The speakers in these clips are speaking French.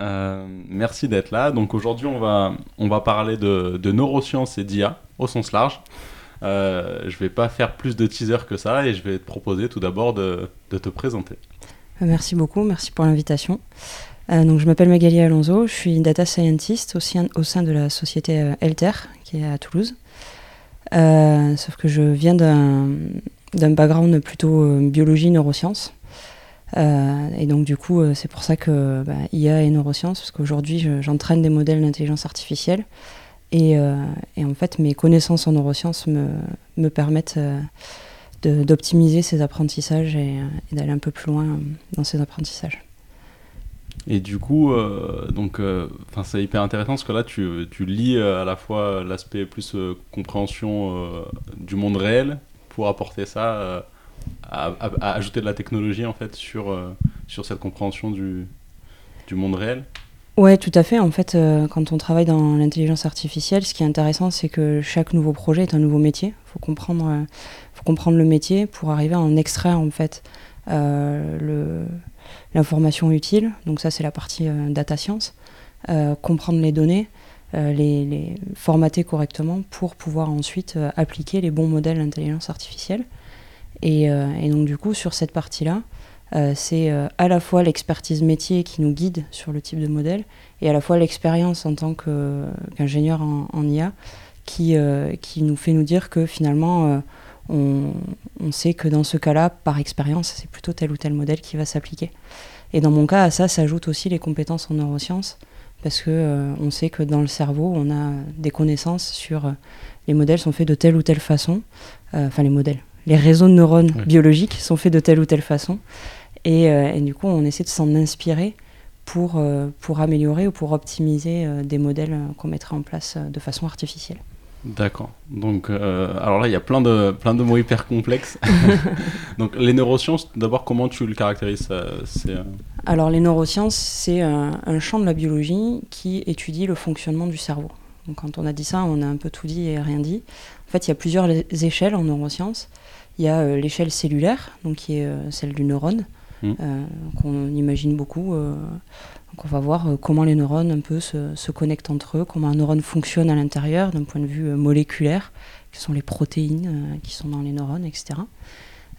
Euh, merci d'être là. Donc aujourd'hui, on va, on va parler de, neurosciences et d'IA au sens large. Euh, je vais pas faire plus de teaser que ça et je vais te proposer tout d'abord de, te présenter. Euh, merci beaucoup, merci pour l'invitation. Euh, donc je m'appelle Magali Alonso, je suis data scientist au sein, au sein de la société Elter qui est à Toulouse. sauf que je viens d'un background plutôt biologie neurosciences. Euh, et donc du coup, euh, c'est pour ça que bah, IA et neurosciences, parce qu'aujourd'hui, j'entraîne des modèles d'intelligence artificielle. Et, euh, et, en fait, mes connaissances en neurosciences me, me permettent d'optimiser ces apprentissages et, d'aller un peu plus loin dans ces apprentissages. Et du coup, euh, donc, enfin, c'est hyper intéressant parce que là, tu, tu lis à la fois l'aspect plus compréhension du monde réel pour apporter ça à, ajouter de la technologie en fait sur, euh, sur cette compréhension du, du monde réel Ouais, tout à fait. En fait, euh, quand on travaille dans l'intelligence artificielle, ce qui est intéressant, c'est que chaque nouveau projet est un nouveau métier. Il faut comprendre, euh, faut comprendre le métier pour arriver à en extraire en fait l'information utile. Donc ça, c'est la partie data science. comprendre les données, les, les, formater correctement pour pouvoir ensuite appliquer les bons modèles d'intelligence artificielle. Euh, et, donc du coup, sur cette partie-là, euh, c'est euh, à la fois l'expertise métier qui nous guide sur le type de modèle et à la fois l'expérience en tant qu'ingénieur en, IA qui, nous fait nous dire que finalement, on, sait que dans ce cas-là, par expérience, c'est plutôt tel ou tel modèle qui va s'appliquer. Et dans mon cas, à ça s'ajoutent aussi les compétences en neurosciences parce que on sait que dans le cerveau, on a des connaissances sur les modèles sont faits de telle ou telle façon, enfin les modèles, les réseaux de neurones biologiques sont faits de telle ou telle façon. Euh, et, du coup, on essaie de s'en inspirer pour, euh, pour améliorer ou pour optimiser euh, des modèles qu'on mettrait en place de façon artificielle. D'accord. Donc, alors là, il y a plein de, plein de mots hyper complexes. Donc, les neurosciences, d'abord, comment tu le caractérises Alors, les neurosciences, c'est un, un, champ de la biologie qui étudie le fonctionnement du cerveau. Donc, quand on a dit ça, on a un peu tout dit et rien dit. En fait, il y a plusieurs échelles en neurosciences. Il y a euh, l'échelle cellulaire, donc qui est euh, celle du neurone, mmh. euh, qu'on imagine beaucoup. donc on va voir comment les neurones un peu se, se, connectent entre eux, comment un neurone fonctionne à l'intérieur d'un point de vue moléculaire, qui sont les protéines qui sont dans les neurones, etc.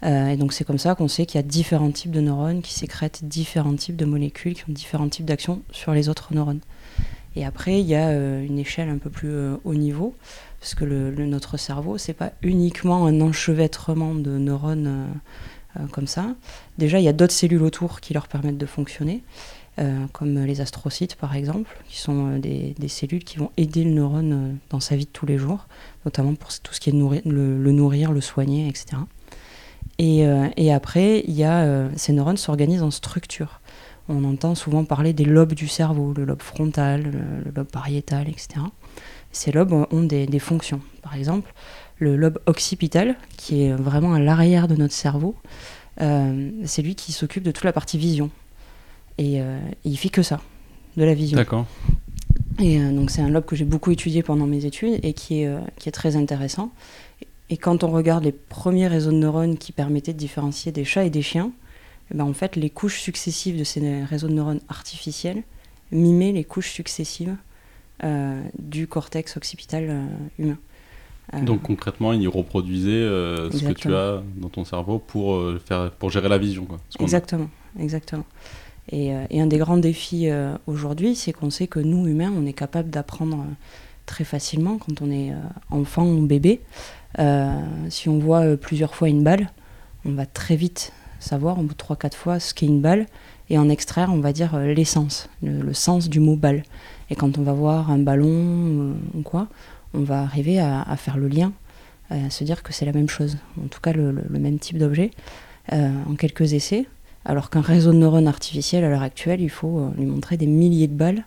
et donc c'est comme ça qu'on sait qu'il y a différents types de neurones qui sécrètent différents types de molécules, qui ont différents types d'actions sur les autres neurones. Et après, il y a une échelle un peu plus haut niveau, parce que notre cerveau, c'est pas uniquement un enchevêtrement de neurones euh, euh, comme ça. Déjà, il y a d'autres cellules autour qui leur permettent de fonctionner, euh, comme les astrocytes par exemple, qui sont des, cellules qui vont aider le neurone dans sa vie de tous les jours, notamment pour tout ce qui est nourrir, le, nourrir, le soigner, etc. Et, après, ces neurones s'organisent en structures. On entend souvent parler des lobes du cerveau, le lobe frontal, le lobe pariétal, etc ces lobes ont des, fonctions. Par exemple, le lobe occipital, qui est vraiment à l'arrière de notre cerveau, euh, c'est lui qui s'occupe de toute la partie vision. Et, euh, il fait que ça, de la vision. D'accord. Et euh, donc c'est un lobe que j'ai beaucoup étudié pendant mes études et qui est, qui est très intéressant. Et quand on regarde les premiers réseaux de neurones qui permettaient de différencier des chats et des chiens, eh ben en fait les couches successives de ces réseaux de neurones artificiels mimaient les couches successives euh, du cortex occipital euh, humain. Euh, Donc concrètement, il reproduisait ce que tu as dans ton cerveau pour, faire, pour gérer la vision. Quoi, exactement, exactement. Et, et, un des grands défis aujourd'hui, c'est qu'on sait que nous, humains, on est capable d'apprendre très facilement quand on est enfant ou bébé. si on voit plusieurs fois une balle, on va très vite savoir, au bout de 3-4 fois, ce qu'est une balle, et en extraire, on va dire, l'essence, le, sens du mot balle. Et quand on va voir un ballon euh, ou quoi, on va arriver à, faire le lien, à se dire que c'est la même chose, en tout cas le, même type d'objet, euh, en quelques essais. Alors qu'un réseau de neurones artificiels, à l'heure actuelle, il faut euh, lui montrer des milliers de balles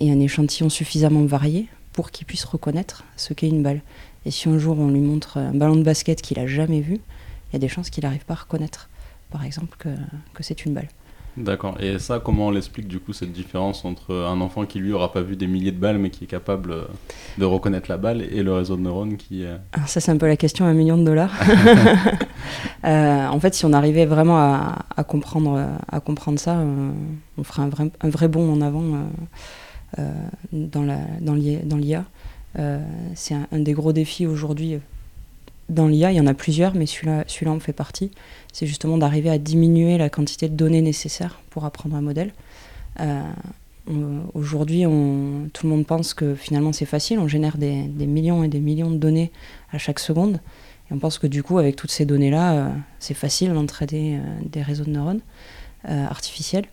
et un échantillon suffisamment varié pour qu'il puisse reconnaître ce qu'est une balle. Et si un jour on lui montre un ballon de basket qu'il n'a jamais vu, il y a des chances qu'il n'arrive pas à reconnaître, par exemple, que c'est une balle. D'accord. Et ça, comment on l'explique du coup cette différence entre un enfant qui lui aura pas vu des milliers de balles mais qui est capable euh, de reconnaître la balle et le réseau de neurones qui. Alors ça, c'est un peu la question à un million de dollars. Euh, en fait, si on arrivait vraiment à, comprendre, à comprendre ça, euh, on ferait un vrai, un vrai bond en avant dans l'IA. c'est un, des gros défis aujourd'hui dans l'IA, il y en a plusieurs, mais celui-là celui en fait partie. C'est justement d'arriver à diminuer la quantité de données nécessaires pour apprendre un modèle. Euh, aujourd'hui, tout le monde pense que finalement c'est facile. On génère des, millions et des millions de données à chaque seconde. Et on pense que du coup, avec toutes ces données-là, euh, c'est facile d'entraîner euh, des réseaux de neurones artificiels.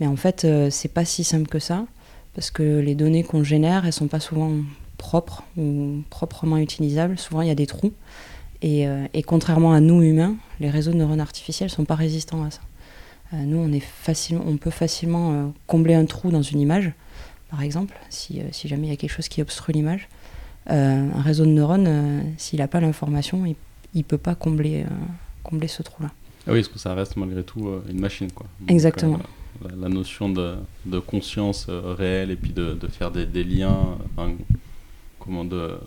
Mais en fait, c'est pas si simple que ça. Parce que les données qu'on génère, elles sont pas souvent propres ou proprement utilisables. Souvent, il y a des trous. Euh, et, contrairement à nous humains, les réseaux de neurones artificiels ne sont pas résistants à ça. Euh, nous, on, est on peut facilement euh, combler un trou dans une image, par exemple, si, jamais il y a quelque chose qui obstrue l'image. un réseau de neurones, s'il n'a pas l'information, il ne peut pas combler, combler ce trou-là. Ah oui, parce que ça reste malgré tout une machine. Quoi. Exactement. la, notion de, conscience réelle et puis de, faire des, liens, comment de,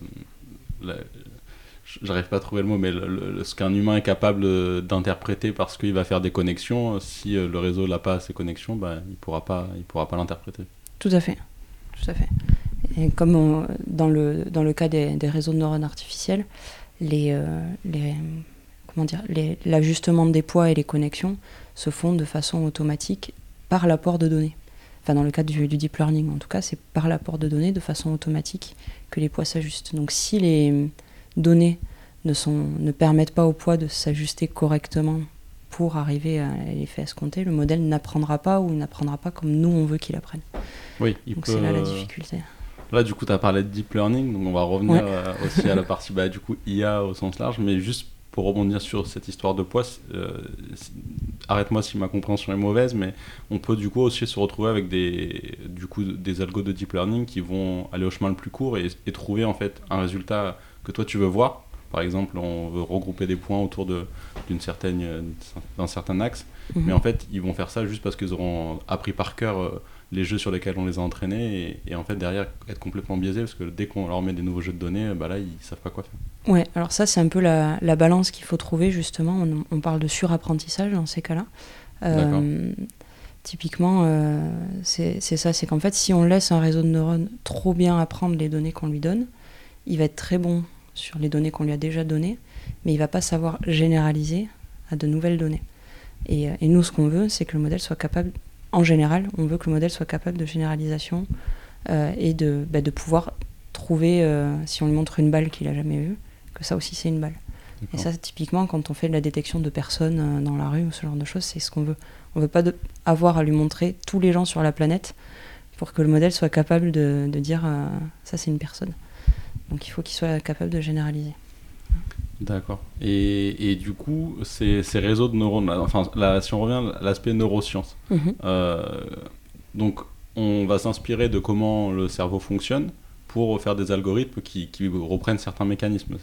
j'arrive pas à trouver le mot, mais ce qu'un humain est capable d'interpréter parce qu'il va faire des connexions, si euh, le réseau n'a pas ces connexions, bah, il pourra pas, il pourra pas l'interpréter. Tout à fait, tout à fait. Et comme dans le dans le cas des, des, réseaux de neurones artificiels, les, euh, les comment dire, l'ajustement des poids et les connexions se font de façon automatique par l'apport de données. Enfin, dans le cas du, du deep learning, en tout cas, c'est par l'apport de données de façon automatique que les poids s'ajustent. Donc, si les données ne, sont, ne permettent pas au poids de s'ajuster correctement pour arriver à l'effet escompté, le modèle n'apprendra pas ou n'apprendra pas comme nous on veut qu'il apprenne. Oui, donc c'est là la difficulté. Là, du coup, tu as parlé de deep learning, donc on va revenir euh, aussi à la partie bah, du coup IA au sens large, mais juste pour rebondir sur cette histoire de poids, euh, arrête-moi si ma compréhension est mauvaise, mais on peut du coup aussi se retrouver avec des, du coup, des algos de deep learning qui vont aller au chemin le plus court et, et trouver en fait un résultat que toi tu veux voir. Par exemple, on veut regrouper des points autour d'une certaine, d'un certain axe, mhm. mais en fait, ils vont faire ça juste parce qu'ils auront appris par cœur euh, les jeux sur lesquels on les a entraînés et, en fait derrière être complètement biaisés parce que dès qu'on leur met des nouveaux jeux de données, bah là ils savent pas quoi faire. Ouais, alors ça c'est un peu la, la balance qu'il faut trouver justement. On, parle de surapprentissage dans ces cas-là. Euh, typiquement, euh, c'est ça, c'est qu'en fait si on laisse un réseau de neurones trop bien apprendre les données qu'on lui donne, il va être très bon sur les données qu'on lui a déjà données, mais il ne va pas savoir généraliser à de nouvelles données. Et, euh, nous, ce qu'on veut, c'est que le modèle soit capable, en général, on veut que le modèle soit capable de généralisation euh, et de, bah, de pouvoir trouver, euh, si on lui montre une balle qu'il n'a jamais vue, que ça aussi c'est une balle. Et ça, typiquement, quand on fait de la détection de personnes dans la rue ou ce genre de choses, c'est ce qu'on veut. On ne veut pas avoir à lui montrer tous les gens sur la planète pour que le modèle soit capable de, dire ça c'est une personne. Donc il faut qu'il soit capable de généraliser. D'accord. Et, et, du coup, ces, ces, réseaux de neurones, enfin, là, si on revient à l'aspect neurosciences, mhm. euh, donc on va s'inspirer de comment le cerveau fonctionne pour faire des algorithmes qui, qui reprennent certains mécanismes.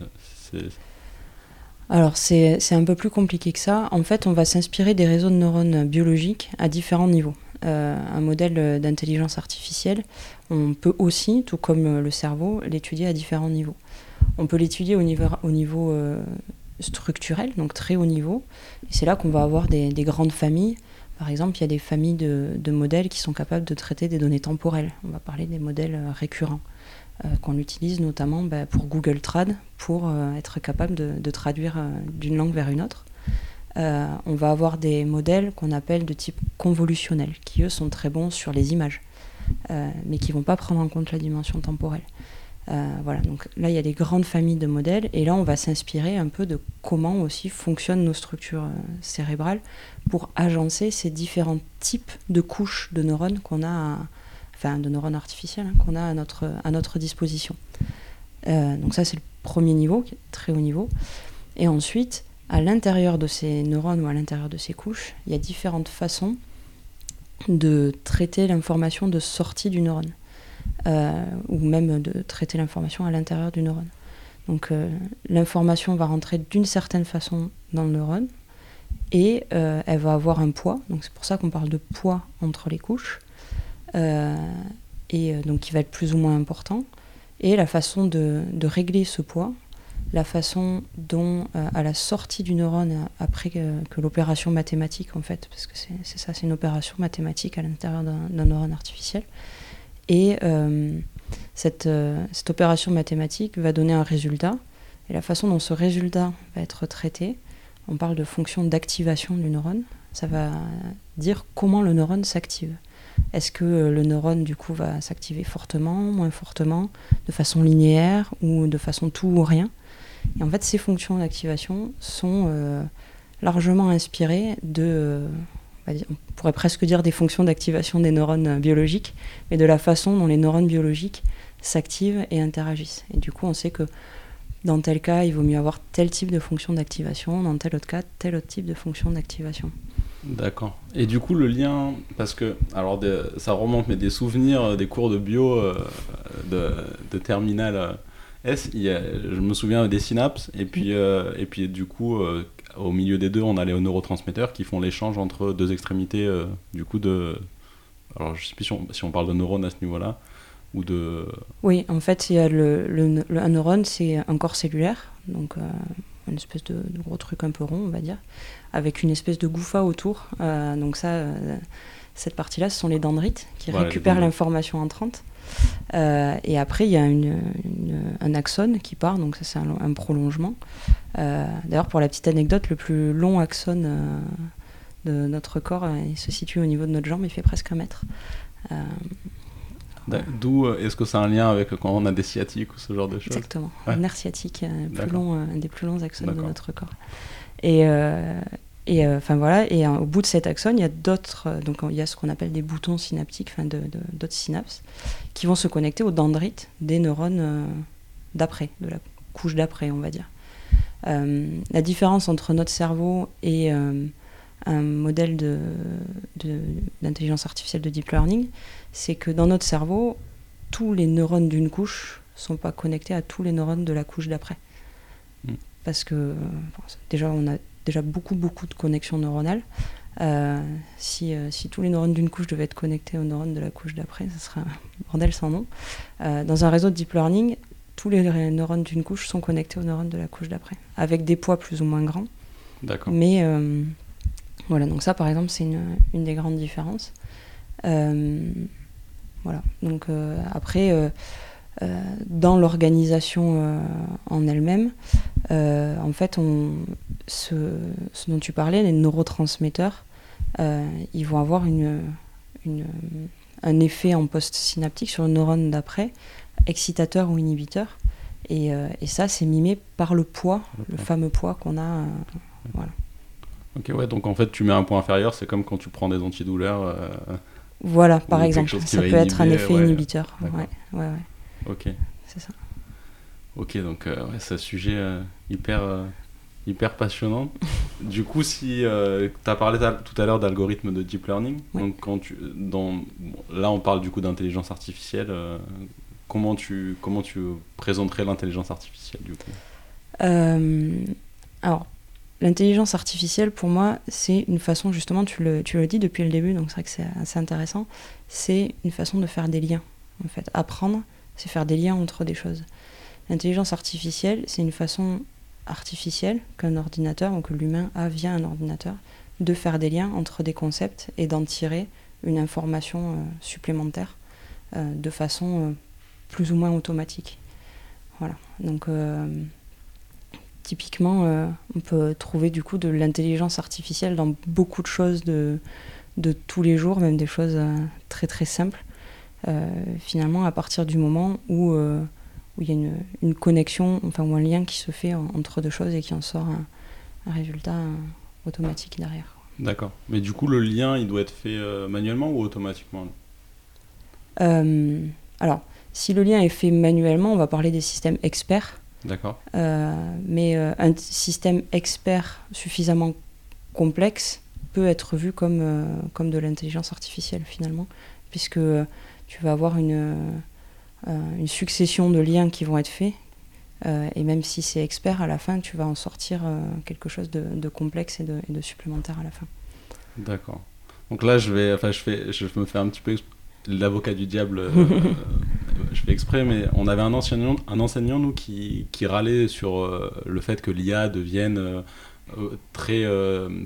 Alors c'est un peu plus compliqué que ça. En fait, on va s'inspirer des réseaux de neurones biologiques à différents niveaux. Euh, un modèle d'intelligence artificielle, on peut aussi, tout comme le cerveau, l'étudier à différents niveaux. On peut l'étudier au niveau, au niveau euh, structurel, donc très haut niveau. C'est là qu'on va avoir des, grandes familles. Par exemple, il y a des familles de, modèles qui sont capables de traiter des données temporelles. On va parler des modèles euh, récurrents qu'on utilise notamment bah, pour Google Trad, pour être capable de traduire d'une langue vers une autre. Euh, on va avoir des modèles qu'on appelle de type convolutionnel, qui eux sont très bons sur les images, euh, mais qui vont pas prendre en compte la dimension temporelle. Euh, voilà, donc là il y a des grandes familles de modèles, et là on va s'inspirer un peu de comment aussi fonctionnent nos structures cérébrales pour agencer ces différents types de couches de neurones qu'on a, enfin de neurones artificiels hein, qu'on a à notre, à notre disposition. donc ça c'est le premier niveau, très haut niveau. Et ensuite, à l'intérieur de ces neurones ou à l'intérieur de ces couches, il y a différentes façons de traiter l'information de sortie du neurone, ou même de traiter l'information à l'intérieur du neurone. Donc l'information va rentrer d'une certaine façon dans le neurone, et elle va avoir un poids, c'est pour ça qu'on parle de poids entre les couches, et donc qui va être plus ou moins important et la façon de, régler ce poids, la façon dont, euh, à la sortie du neurone, après que, l'opération mathématique, en fait, parce que c'est ça, c'est une opération mathématique à l'intérieur d'un neurone artificiel, et euh, cette, euh, cette, opération mathématique va donner un résultat, et la façon dont ce résultat va être traité, on parle de fonction d'activation du neurone, ça va dire comment le neurone s'active. Est-ce que le neurone, du coup, va s'activer fortement, moins fortement, de façon linéaire ou de façon tout ou rien? Et en fait, ces fonctions d'activation sont euh, largement inspirées de, euh, on pourrait presque dire des fonctions d'activation des neurones biologiques, mais de la façon dont les neurones biologiques s'activent et interagissent. Et du coup, on sait que dans tel cas, il vaut mieux avoir tel type de fonction d'activation, dans tel autre cas, tel autre type de fonction d'activation. D'accord. Et du coup, le lien, parce que, alors ça remonte, mais des souvenirs euh, des cours de bio euh, de, de terminale euh, je me souviens des synapses, et puis, et puis du coup, au milieu des deux, on a les neurotransmetteurs qui font l'échange entre deux extrémités, du coup, de. Alors, je sais plus si on, si on parle de neurones à ce niveau-là, ou de. Oui, en fait, il y a le, le, un neurone, c'est un corps cellulaire, donc une espèce de, gros truc un peu rond, on va dire, avec une espèce de gouffa autour. Euh, donc ça, euh, cette partie-là, ce sont les dendrites qui récupèrent l'information entrante. Euh, et après, il y a une, un axone qui part, donc ça c'est un, prolongement. D'ailleurs, pour la petite anecdote, le plus long axone de notre corps, il se situe au niveau de notre jambe, il fait presque un mètre. D'où est-ce que c'est un lien avec quand on a des sciatiques ou ce genre de choses? Exactement. Un nerf sciatique, plus long, un des plus longs axones de notre corps. Et, euh, et euh, enfin voilà, et au bout de cet axone, il y a d'autres, euh, donc il y a ce qu'on appelle des boutons synaptiques, enfin d'autres de, synapses, qui vont se connecter aux dendrites des neurones d'après, de la couche d'après, on va dire. la différence entre notre cerveau et un modèle d'intelligence de, artificielle de deep learning, c'est que dans notre cerveau, tous les neurones d'une couche sont pas connectés à tous les neurones de la couche d'après. Hmm. Parce que déjà, on a déjà beaucoup, beaucoup de connexions neuronales. Euh, si, euh, si, tous les neurones d'une couche devaient être connectés aux neurones de la couche d'après, ce serait un bordel sans nom. Euh, dans un réseau de deep learning, tous les neurones d'une couche sont connectés aux neurones de la couche d'après, avec des poids plus ou moins grands. D'accord. Mais voilà, donc ça par exemple, c'est une, une, des grandes différences. voilà, donc après dans l'organisation euh, en elle-même, euh, en fait, on, ce, dont tu parlais, les neurotransmetteurs, ils vont avoir une, un effet en post-synaptique sur le neurone d'après, excitateur ou inhibiteur. Et, et ça, c'est mimé par le poids, le, fameux poids qu'on a. voilà. Ok, ouais, donc en fait, tu mets un point inférieur, c'est comme quand tu prends des antidouleurs. voilà, par exemple, ça peut être un effet inhibiteur. Ouais, ouais, ouais. Ok. C'est ça. Ok, donc euh, c'est un sujet euh, hyper, euh, hyper passionnant. du coup, si tu as parlé tout à l'heure d'algorithmes de deep learning, donc quand tu, dans, là on parle du coup d'intelligence artificielle, comment, tu, comment tu présenterais l'intelligence artificielle du coup? Alors, l'intelligence artificielle pour moi, c'est une façon, justement, tu le, tu le dis depuis le début, donc c'est vrai que c'est assez intéressant, c'est une façon de faire des liens, en fait, apprendre c'est faire des liens entre des choses. L'intelligence artificielle, c'est une façon artificielle qu'un ordinateur ou que l'humain a via un ordinateur de faire des liens entre des concepts et d'en tirer une information euh, supplémentaire euh, de façon euh, plus ou moins automatique. Voilà. Donc typiquement, on peut trouver du coup de l'intelligence artificielle dans beaucoup de choses de, de tous les jours, même des choses très très simples. Euh, finalement à partir du moment où euh, où il y a une, une, connexion, enfin ou un lien qui se fait entre deux choses et qui en sort un, résultat euh, automatique derrière. D'accord. Mais du coup, le lien, il doit être fait manuellement ou automatiquement Alors, si le lien est fait manuellement, on va parler des systèmes experts. D'accord. mais un système expert suffisamment complexe, peut être vu comme, comme de l'intelligence artificielle finalement, puisque tu vas avoir une, une succession de liens qui vont être faits, et même si c'est expert, à la fin, tu vas en sortir quelque chose de, complexe et de, et de supplémentaire à la fin. D'accord. Donc là, je vais, enfin, je fais, je me fais un petit peu l'avocat du diable. Euh, euh, je fais exprès, mais on avait un enseignant, un enseignant nous qui, qui râlait sur euh, le fait que l'IA devienne très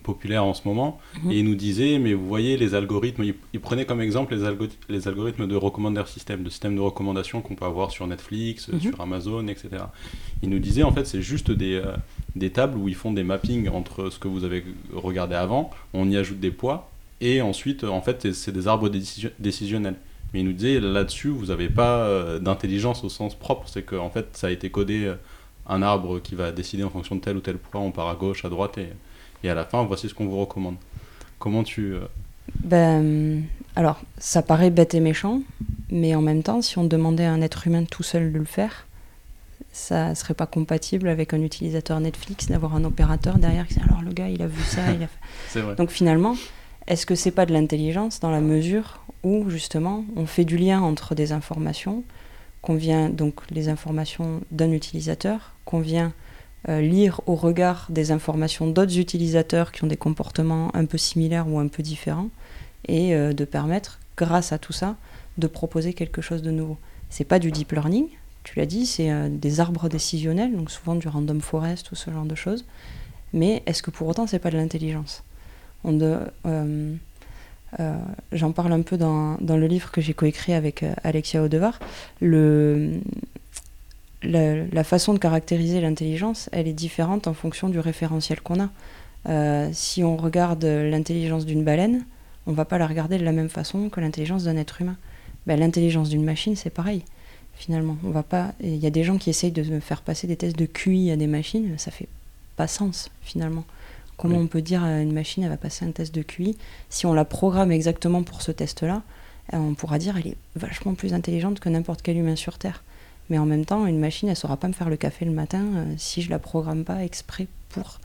populaire en ce moment, mhm. et il nous disait, mais vous voyez les algorithmes, il, prenait comme exemple les, les algorithmes de recommandeur système, de système de recommandation qu'on peut avoir sur Netflix, mhm. sur Amazon, etc. Il nous disait en fait c'est juste des, des tables où ils font des mappings entre ce que vous avez regardé avant, on y ajoute des poids et ensuite, en fait, c'est des arbres décisionnels. Mais il nous disait, là-dessus, vous n'avez pas euh, d'intelligence au sens propre. C'est qu'en fait, ça a été codé euh, un arbre qui va décider en fonction de tel ou tel point. On part à gauche, à droite, et, et à la fin, voici ce qu'on vous recommande. Comment tu... Euh, ben, alors, ça paraît bête et méchant, mais en même temps, si on demandait à un être humain tout seul de le faire, ça serait pas compatible avec un utilisateur Netflix d'avoir un opérateur derrière qui dit alors le gars il a vu ça, il a fait... vrai. Donc finalement, est-ce que c'est pas de l'intelligence dans la mesure où justement on fait du lien entre des informations qu'on vient donc les informations d'un utilisateur qu'on vient euh, lire au regard des informations d'autres utilisateurs qui ont des comportements un peu similaires ou un peu différents et euh, de permettre grâce à tout ça de proposer quelque chose de nouveau. C'est pas du deep learning, tu l'as dit, c'est euh, des arbres décisionnels, donc souvent du random forest ou ce genre de choses. Mais est-ce que pour autant c'est pas de l'intelligence? J'en parle un peu dans, le livre que j'ai coécrit avec Alexia Odevar. Le, la, façon de caractériser l'intelligence, elle est différente en fonction du référentiel qu'on a. si on regarde l'intelligence d'une baleine, on va pas la regarder de la même façon que l'intelligence d'un être humain. Ben, l'intelligence d'une machine, c'est pareil. Finalement, on va pas. Il y a des gens qui essayent de faire passer des tests de QI à des machines, ça fait pas sens finalement. Comment on peut dire à une machine, elle va passer un test de QI? Si on la programme exactement pour ce test-là, euh, on pourra dire elle est vachement plus intelligente que n'importe quel humain sur Terre. Mais en même temps, une machine, elle saura pas me faire le café le matin euh, si je la programme pas exprès pour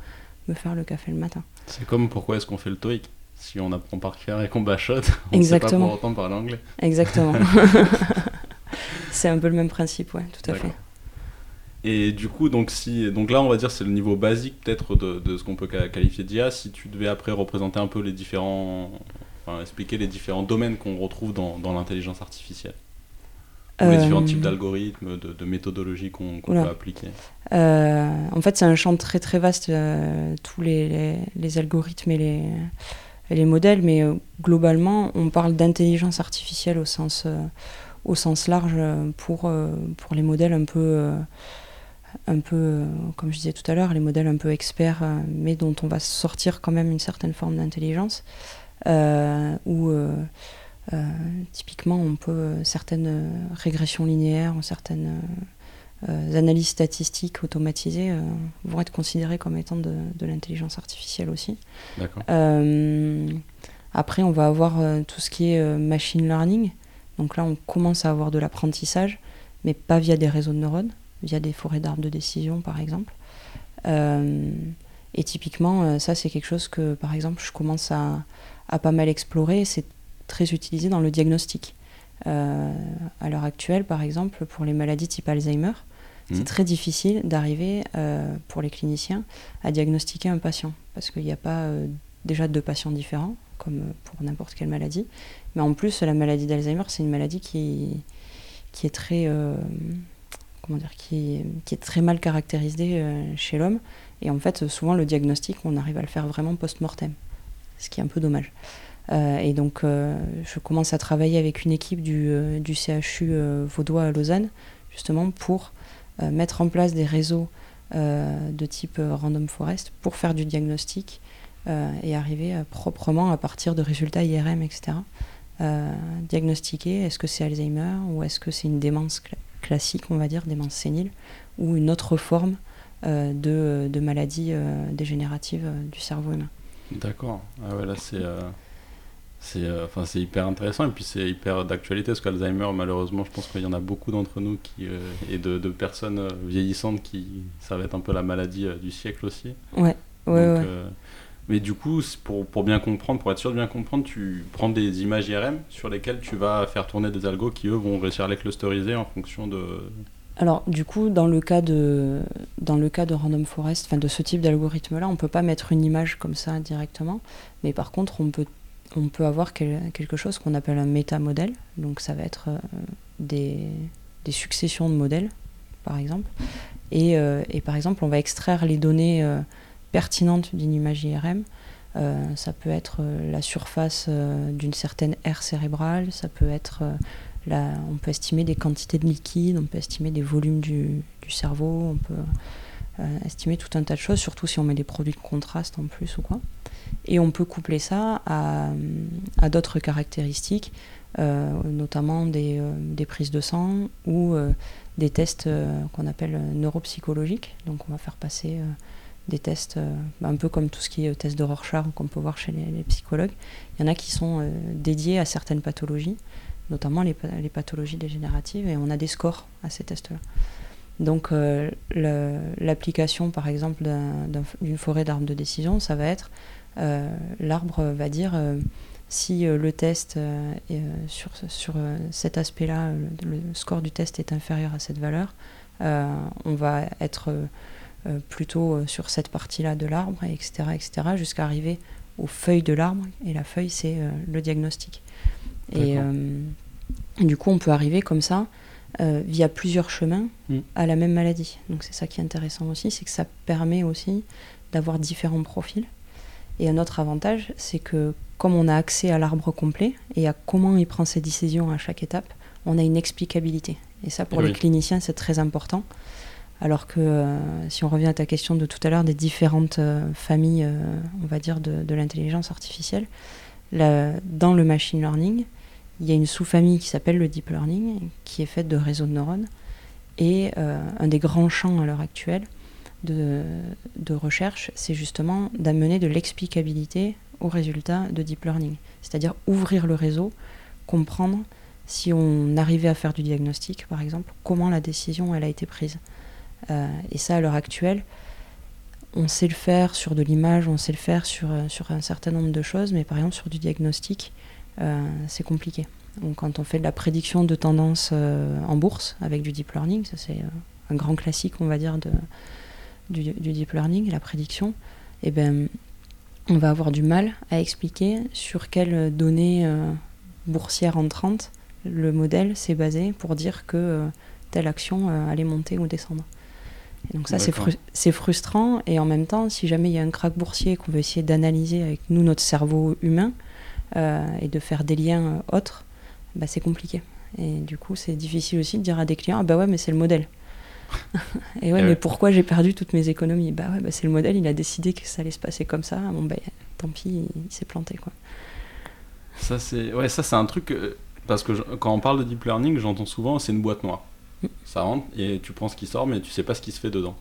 me faire le café le matin. C'est comme pourquoi est-ce qu'on fait le TOEIC? Si on apprend par cœur et qu'on bachote, on ne sait pas pour autant parler anglais. Exactement. c'est un peu le même principe, ouais, tout à fait. Et du coup, donc, si, donc là, on va dire c'est le niveau basique peut-être de, de, ce qu'on peut qualifier d'IA. Si tu devais après représenter un peu les différents, enfin, expliquer les différents domaines qu'on retrouve dans, dans l'intelligence artificielle. Les différents types euh, d'algorithmes, de, de méthodologies qu'on peut appliquer. Euh, en fait, c'est un champ très très vaste, euh, tous les, les, algorithmes et les, et les modèles, mais globalement, on parle d'intelligence artificielle au sens, au sens large pour, pour les modèles un peu un peu, euh, comme je disais tout à l'heure, les modèles un peu experts, euh, mais dont on va sortir quand même une certaine forme d'intelligence, euh, où typiquement on peut certaines régressions linéaires ou certaines analyses statistiques automatisées vont être considérées comme étant de, l'intelligence artificielle aussi. après, on va avoir tout ce qui est machine learning. Donc là, on commence à avoir de l'apprentissage, mais pas via des réseaux de neurones via des forêts d'arbres de décision, par exemple. Euh, et typiquement, euh, ça, c'est quelque chose que, par exemple, je commence à, à pas mal explorer. C'est très utilisé dans le diagnostic. Euh, à l'heure actuelle, par exemple, pour les maladies type Alzheimer, c'est mmh. très difficile d'arriver, pour les cliniciens, à diagnostiquer un patient. Parce qu'il n'y a pas déjà deux patients différents, comme pour n'importe quelle maladie. Mais en plus, la maladie d'Alzheimer, c'est une maladie qui, qui est très dire, qui, qui, est très mal caractérisé euh, chez l'homme. Et en fait, souvent, le diagnostic, on arrive à le faire vraiment post-mortem, ce qui est un peu dommage. Euh, et donc, euh, je commence à travailler avec une équipe du, CHU vaudois à Lausanne, justement pour mettre en place des réseaux de type random forest pour faire du diagnostic et arriver proprement à partir de résultats IRM, etc. diagnostiquer est-ce que c'est Alzheimer ou est-ce que c'est une démence classique, on va dire, démence sénile, ou une autre forme euh, de, maladie euh, dégénérative euh, du cerveau humain. D'accord. Ah ouais, là, c'est. C'est enfin, hyper intéressant et puis c'est hyper d'actualité parce qu'Alzheimer, malheureusement, je pense qu'il y en a beaucoup d'entre nous qui, et de, de, personnes vieillissantes qui. Ça va être un peu la maladie du siècle aussi. Ouais, ouais, ouais. Mais du coup, pour, pour, bien comprendre, pour être sûr de bien comprendre, tu prends des images IRM sur lesquelles tu vas faire tourner des algos qui, eux, vont réussir à les clusteriser en fonction de... Alors, du coup, dans le cas de, dans le cas de Random Forest, enfin de ce type d'algorithme-là, on ne peut pas mettre une image comme ça directement, mais par contre, on peut, on peut avoir quelque chose qu'on appelle un métamodèle. Donc, ça va être euh, des, successions de modèles, par exemple. Et, euh, et, par exemple, on va extraire les données euh, pertinentes d'une image IRM. ça peut être la surface d'une certaine aire cérébrale, ça peut être on peut estimer des quantités de liquide, on peut estimer des volumes du, cerveau, on peut estimer tout un tas de choses, surtout si on met des produits de contraste en plus ou quoi. Et on peut coupler ça à, d'autres caractéristiques, euh, notamment euh, des, prises de sang ou des tests qu'on appelle neuropsychologiques. Donc on va faire passer des tests un peu comme tout ce qui est test de Rorschach qu'on peut voir chez les, psychologues. Il y en a qui sont dédiés à certaines pathologies notamment les, pathologies dégénératives, et on a des scores à ces tests-là. Donc euh, l'application, par exemple, d'une forêt d'arbres de décision, ça va être, euh, l'arbre va dire euh, si le test sur, sur cet aspect-là, le, score du test est inférieur à cette valeur, on va être plutôt sur cette partie-là de l'arbre, etc., etc., jusqu'à arriver aux feuilles de l'arbre, et la feuille, c'est le diagnostic. Et euh, du coup, on peut arriver comme ça, euh, via plusieurs chemins, mm. à la même maladie. Donc c'est ça qui est intéressant aussi, c'est que ça permet aussi d'avoir différents profils. Et un autre avantage, c'est que comme on a accès à l'arbre complet et à comment il prend ses décisions à chaque étape, on a une explicabilité. Et ça, pour les cliniciens, c'est très important. Alors que euh, si on revient à ta question de tout à l'heure des différentes familles, on va dire, de, de l'intelligence artificielle, dans le machine learning, il y a une sous-famille qui s'appelle le deep learning, qui est faite de réseaux de neurones. Et euh, un des grands champs à l'heure actuelle de, recherche, c'est justement d'amener de l'explicabilité aux résultats de deep learning. C'est-à-dire ouvrir le réseau, comprendre si on arrivait à faire du diagnostic, par exemple, comment la décision elle a été prise. Euh, et ça, à l'heure actuelle, on sait le faire sur de l'image, on sait le faire sur, euh, sur un certain nombre de choses, mais par exemple sur du diagnostic, euh, c'est compliqué. Donc, quand on fait de la prédiction de tendance en bourse avec du deep learning, ça c'est un grand classique, on va dire, de, du, deep learning, la prédiction, eh ben, on va avoir du mal à expliquer sur quelles données boursières entrantes le modèle s'est basé pour dire que telle action allait monter ou descendre. Et donc ça, c'est frustrant. Et en même temps, si jamais il y a un crack boursier qu'on veut essayer d'analyser avec nous, notre cerveau humain, euh, et de faire des liens euh, autres, bah, c'est compliqué. Et du coup, c'est difficile aussi de dire à des clients Ah bah ouais, mais c'est le modèle. et ouais, mais pourquoi j'ai perdu toutes mes économies Bah ouais, bah c'est le modèle, il a décidé que ça allait se passer comme ça. Bon, bah tant pis, il, s'est planté quoi. Ça, c'est ouais, ça, c'est un truc. Parce que quand on parle de deep learning, j'entends souvent c'est une boîte noire. Mm. Ça rentre et tu prends ce qui sort, mais tu sais pas ce qui se fait dedans.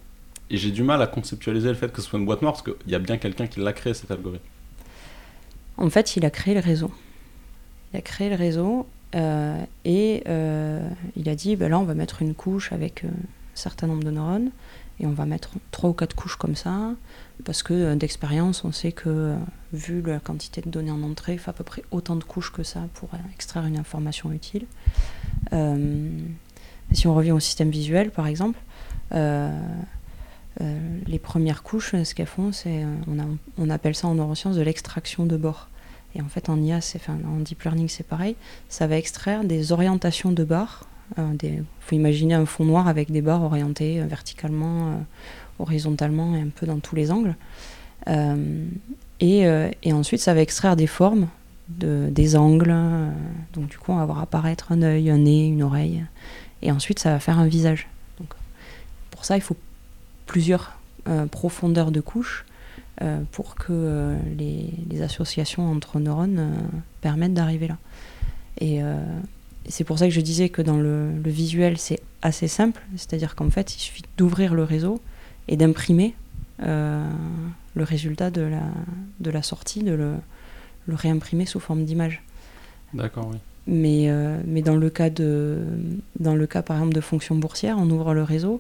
Et j'ai du mal à conceptualiser le fait que ce soit une boîte noire parce qu'il y a bien quelqu'un qui l'a créé cet algorithme. En fait, il a créé le réseau. Il a créé le réseau euh, et euh, il a dit ben là, on va mettre une couche avec euh, certain nombre de neurones et on va mettre trois ou quatre couches comme ça parce que d'expérience, on sait que vu la quantité de données en entrée, il faut à peu près autant de couches que ça pour extraire une information utile. si on revient au système visuel, par exemple, euh, les premières couches, ce qu'elles font, c'est euh, on, appelle ça en neurosciences de l'extraction de bord. Et en fait, en IA, enfin, en deep learning, c'est pareil. Ça va extraire des orientations de barres. Il euh, faut imaginer un fond noir avec des barres orientées verticalement, horizontalement et un peu dans tous les angles. Et, ensuite, ça va extraire des formes, de, des angles. donc, du coup, on va voir apparaître un œil, un nez, une oreille. Et ensuite, ça va faire un visage. Donc, pour ça, il faut plusieurs euh, profondeurs de couches euh, pour que euh, les, associations entre neurones permettent d'arriver là. Et, c'est pour ça que je disais que dans le, visuel, c'est assez simple, c'est-à-dire qu'en fait, il suffit d'ouvrir le réseau et d'imprimer le résultat de la, de la sortie, de le, le réimprimer sous forme d'image. D'accord, oui. Mais, mais dans, le cas de, dans le cas, par exemple, de fonction boursière, on ouvre le réseau,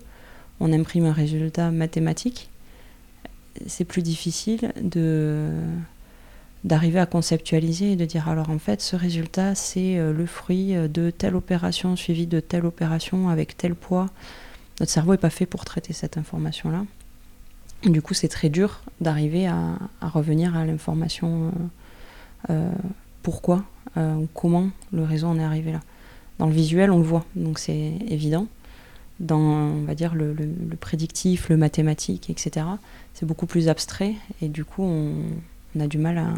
on imprime un résultat mathématique. c'est plus difficile de d'arriver à conceptualiser et de dire alors en fait ce résultat c'est le fruit de telle opération suivie de telle opération avec tel poids. Notre cerveau n'est pas fait pour traiter cette information-là. Du coup, c'est très dur d'arriver à, revenir à l'information pourquoi ou comment le réseau en est arrivé là. Dans le visuel, on le voit, donc c'est évident. Dans, on va dire, le, prédictif, le mathématique, etc., c'est beaucoup plus abstrait et du coup, on, a du mal à,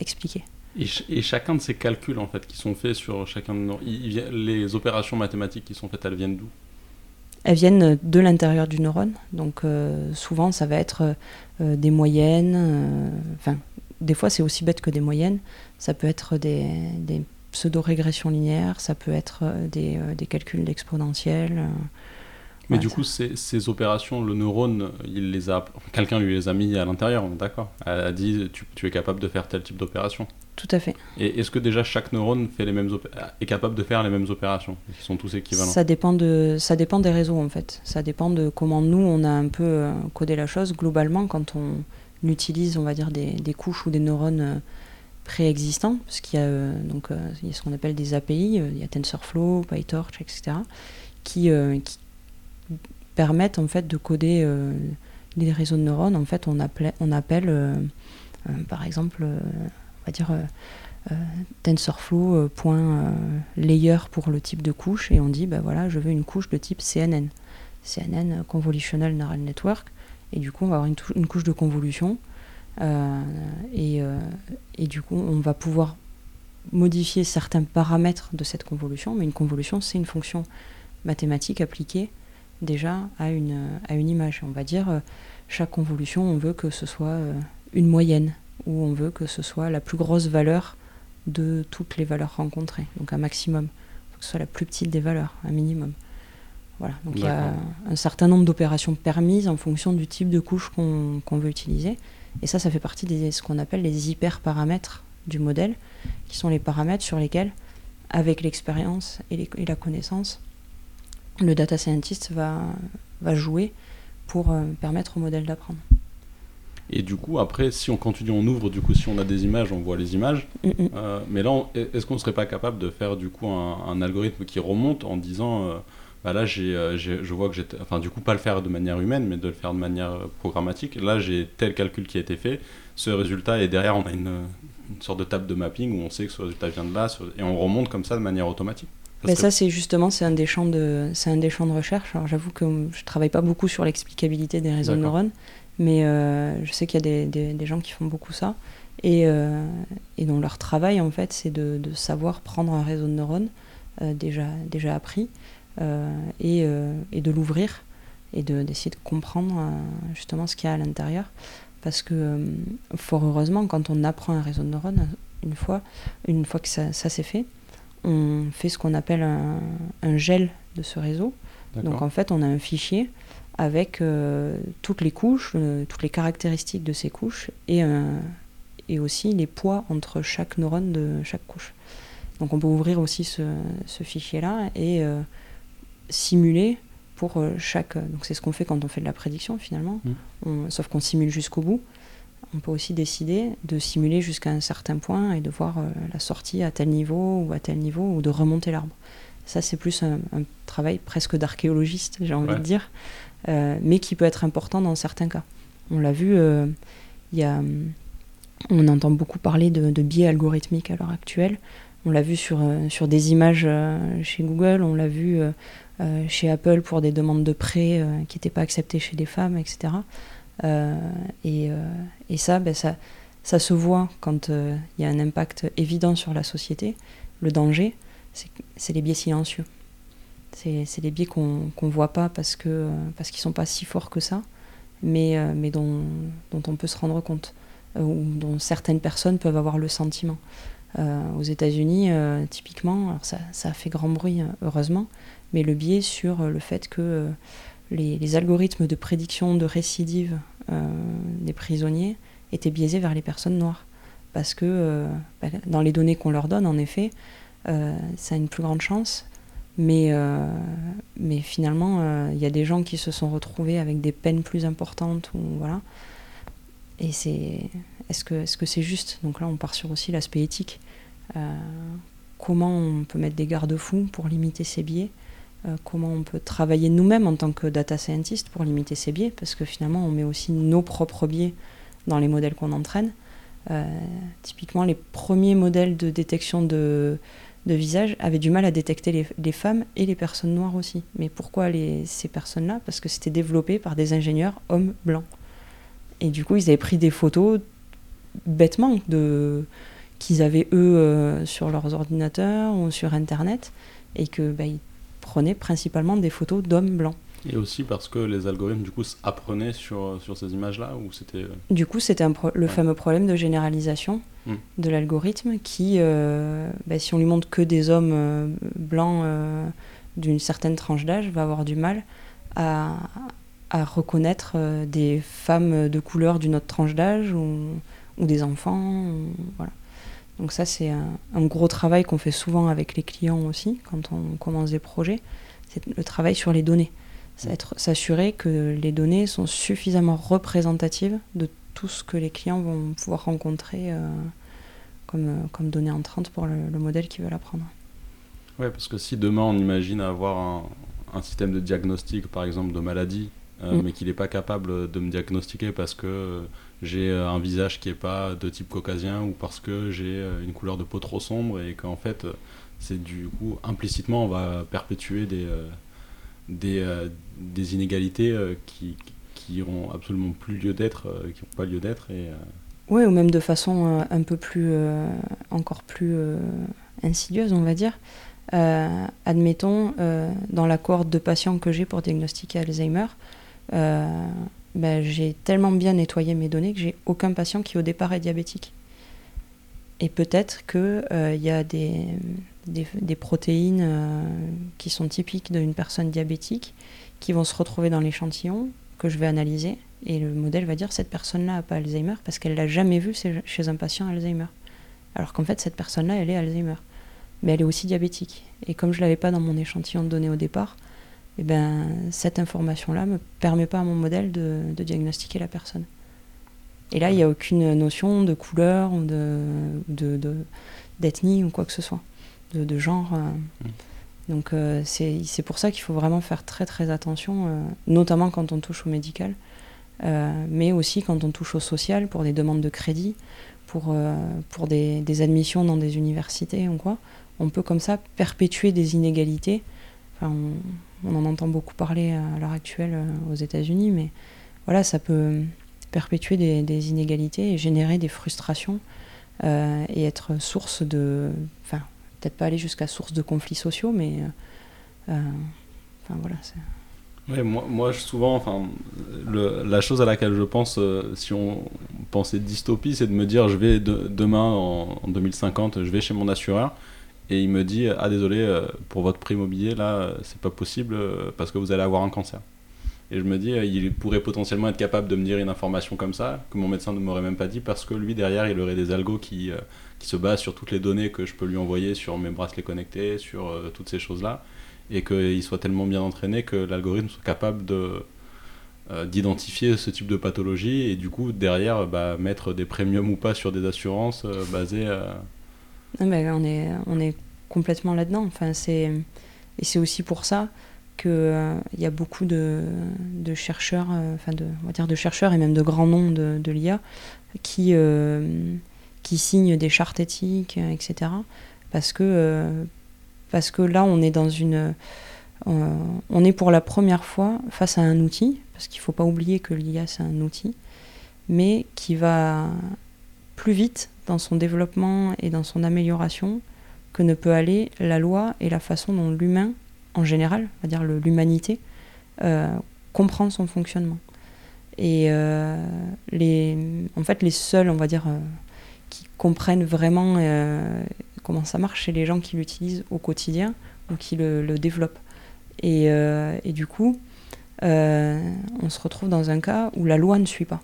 expliquer. Et, chacun de ces calculs, en fait, qui sont faits sur chacun de nos... les opérations mathématiques qui sont faites, elles viennent d'où? Elles viennent de l'intérieur du neurone. Donc euh, souvent, ça va être euh, des moyennes. Euh, enfin, des fois, c'est aussi bête que des moyennes. Ça peut être des, des pseudo-régression linéaire, ça peut être euh, des, euh, des calculs d'exponentielle. Euh. Mais du coup, ces, ces, opérations, le neurone, il les a, quelqu'un lui les a mis à l'intérieur, d'accord Elle a dit tu, tu, es capable de faire tel type d'opération. Tout à fait. Et est-ce que déjà chaque neurone fait les mêmes est capable de faire les mêmes opérations Qui sont tous équivalents? Ça dépend, de, ça dépend des réseaux en fait. Ça dépend de comment nous, on a un peu codé la chose. Globalement, quand on utilise, on va dire, des, des couches ou des neurones préexistants, parce qu'il y, a, euh, donc, euh, il y a ce qu'on appelle des API, euh, il y a TensorFlow, PyTorch, etc., qui, qui permettent en fait de coder les réseaux de neurones. En fait, on, appelle, on appelle par exemple, on va dire TensorFlow.layer pour le type de couche, et on dit, ben voilà, je veux une couche de type CNN. CNN, Convolutional Neural Network, et du coup, on va avoir une, une couche de convolution euh, et, euh, et, du coup, on va pouvoir modifier certains paramètres de cette convolution, mais une convolution, c'est une fonction mathématique appliquée déjà à une, à une image. On va dire, euh, chaque convolution, on veut que ce soit une moyenne, ou on veut que ce soit la plus grosse valeur de toutes les valeurs rencontrées, donc un maximum. Il faut que ce soit la plus petite des valeurs, un minimum. Voilà, donc il y a un certain nombre d'opérations permises en fonction du type de couche qu'on veut utiliser. Et ça, ça fait partie de ce qu'on appelle les hyperparamètres du modèle, qui sont les paramètres sur lesquels, avec l'expérience et, la connaissance, le data scientist va, va jouer pour euh, permettre au modèle d'apprendre. Et du coup, après, si on continue, on ouvre, du coup, si on a des images, on voit les images. Mm, mm. Euh, mais là, est-ce qu'on ne serait pas capable de faire, du coup, un, algorithme qui remonte en disant, euh, bah là, j'ai, je vois que j'ai. Enfin, du coup, pas le faire de manière humaine, mais de le faire de manière programmatique. Là, j'ai tel calcul qui a été fait. Ce résultat, et derrière, on a une, une sorte de table de mapping où on sait que ce résultat vient de là, et on remonte comme ça de manière automatique. Ça, c'est justement c'est un des champs de c'est un des champs de recherche. Alors j'avoue que je travaille pas beaucoup sur l'explicabilité des réseaux de neurones, mais euh, je sais qu'il y a des, des, des, gens qui font beaucoup ça et, et dont leur travail en fait c'est de, de, savoir prendre un réseau de neurones déjà déjà appris euh, et, euh, et, de l'ouvrir et d'essayer de, comprendre euh, justement ce qu'il y a à l'intérieur. Parce que, fort heureusement, quand on apprend un réseau de neurones, une fois, une fois que ça, ça s'est fait, on fait ce qu'on appelle un, un, gel de ce réseau. Donc en fait, on a un fichier avec toutes les couches, toutes les caractéristiques de ces couches et, et aussi les poids entre chaque neurone de chaque couche. Donc on peut ouvrir aussi ce, ce fichier-là et simuler pour euh, chaque. Donc c'est ce qu'on fait quand on fait de la prédiction finalement, mmh. sauf qu'on simule jusqu'au bout. On peut aussi décider de simuler jusqu'à un certain point et de voir euh, la sortie à tel niveau ou à tel niveau ou de remonter l'arbre. Ça c'est plus un, travail presque d'archéologiste, j'ai envie de dire, euh, mais qui peut être important dans certains cas. On l'a vu, y a, on entend beaucoup parler de, de biais algorithmiques à l'heure actuelle. On l'a vu sur, sur des images chez Google, on l'a vu euh, chez Apple pour des demandes de prêts euh, qui n'étaient pas acceptées chez des femmes, etc. Euh, et, et, ça, ben, ça, ça se voit quand il y a un impact évident sur la société. Le danger, c'est les biais silencieux. C'est les biais qu'on ne voit pas parce qu'ils parce qu'ils ne sont pas si forts que ça, mais, mais dont, dont, on peut se rendre compte, ou dont certaines personnes peuvent avoir le sentiment. aux États-Unis, typiquement, alors ça, ça, fait grand bruit, heureusement, mais le biais sur euh, le fait que euh, les, algorithmes de prédiction de récidive euh, des prisonniers étaient biaisés vers les personnes noires. Parce que bah, dans les données qu'on leur donne, en effet, ça a une plus grande chance. Mais, finalement, il y a des gens qui se sont retrouvés avec des peines plus importantes. Ou, voilà. et c'est est-ce que c'est juste? Donc là, on part sur aussi l'aspect éthique. comment on peut mettre des garde-fous pour limiter ces biais? Comment on peut travailler nous-mêmes en tant que data scientist pour limiter ces biais, parce que finalement on met aussi nos propres biais dans les modèles qu'on entraîne. typiquement, les premiers modèles de détection de, visage avaient du mal à détecter les, femmes et les personnes noires aussi. Mais pourquoi ces personnes-là? Parce que c'était développé par des ingénieurs hommes blancs. Et du coup, ils avaient pris des photos bêtement qu'ils avaient eux euh, sur leurs ordinateurs ou sur Internet et que bah, prenaient principalement des photos d'hommes blancs. Et aussi parce que les algorithmes, du coup, apprenaient sur, sur ces images-là ou c'était... Euh, du coup, c'était le fameux problème de généralisation hmm. de l'algorithme qui, euh, bah, si on lui montre que des hommes euh, blancs d'une certaine tranche d'âge, va avoir du mal à, à reconnaître des femmes de couleur d'une autre tranche d'âge ou, ou, des enfants. voilà. Donc ça, c'est un, un gros travail qu'on fait souvent avec les clients aussi quand on commence des projets. C'est le travail sur les données s'assurer que les données sont suffisamment représentatives de tout ce que les clients vont pouvoir rencontrer euh, comme, euh, comme données entrantes pour le, modèle qu'ils veulent apprendre. Oui, parce que si demain on imagine avoir un, un système de diagnostic, par exemple, de maladie, euh, mm. mais qu'il n'est pas capable de me diagnostiquer parce que j'ai un visage qui n'est pas de type caucasien ou parce que j'ai une couleur de peau trop sombre et qu'en fait, c'est du coup, implicitement, on va perpétuer des des, euh, des inégalités euh, qui, qui absolument plus lieu d'être, euh, qui n'ont pas lieu d'être. Et, Oui, ou même de façon un peu plus, encore plus insidieuse, on va dire. admettons, dans la cohorte de patients que j'ai pour diagnostiquer Alzheimer, ben, j'ai tellement bien nettoyé mes données que j'ai aucun patient qui au départ est diabétique. Et peut-être qu'il il y a des, des, protéines euh, qui sont typiques d'une personne diabétique qui vont se retrouver dans l'échantillon que je vais analyser et le modèle va dire cette personne-là n'a pas Alzheimer parce qu'elle l'a jamais vu chez un patient Alzheimer. Alors qu'en fait cette personne-là elle est Alzheimer, mais elle est aussi diabétique. Et comme je l'avais pas dans mon échantillon de données au départ, eh ben cette information-là me permet pas à mon modèle de, diagnostiquer la personne. Et là il n'y a aucune notion de couleur ou de, d'ethnie ou quoi que ce soit de, genre. Euh. Mm. Donc euh, c'est pour ça qu'il faut vraiment faire très très attention, euh, notamment quand on touche au médical, mais aussi quand on touche au social pour des demandes de crédit, pour, pour des, des, admissions dans des universités ou quoi. On peut comme ça perpétuer des inégalités. Enfin, on, en entend beaucoup parler à l'heure actuelle aux États-Unis, mais voilà, ça peut perpétuer des, inégalités et générer des frustrations et être source de, enfin, peut-être pas aller jusqu'à source de conflits sociaux, mais euh, euh, enfin voilà. Ouais, moi, moi, souvent, enfin, la chose à laquelle je pense, euh, si on pensait dystopie, c'est de me dire, je vais demain, en, 2050, je vais chez mon assureur, et il me dit, ah désolé, pour votre prix immobilier, là, c'est pas possible, parce que vous allez avoir un cancer. Et je me dis, il pourrait potentiellement être capable de me dire une information comme ça, que mon médecin ne m'aurait même pas dit, parce que lui, derrière, il aurait des algos qui qui se base sur toutes les données que je peux lui envoyer sur mes bracelets connectés, sur euh, toutes ces choses-là, et qu'il soit tellement bien entraîné que l'algorithme soit capable de euh, d'identifier ce type de pathologie et du coup derrière bah, mettre des premiums ou pas sur des assurances euh, basées on est complètement là-dedans enfin et c'est aussi pour ça que il y a beaucoup de, chercheurs enfin de chercheurs et même de grands noms de, l'IA qui qui signent des chartes éthiques, euh, etc. Parce que, euh, parce que là, on est dans une. Euh, on est pour la première fois face à un outil, parce qu'il ne faut pas oublier que l'IA, c'est un outil, mais qui va plus vite dans son développement et dans son amélioration que ne peut aller la loi et la façon dont l'humain, en général, dire l'humanité, comprend son fonctionnement. Et les, en fait, les seuls, on va dire, comprennent vraiment euh, comment ça marche chez les gens qui l'utilisent au quotidien ou qui le, développent. Et, euh, du coup, euh, on se retrouve dans un cas où la loi ne suit pas.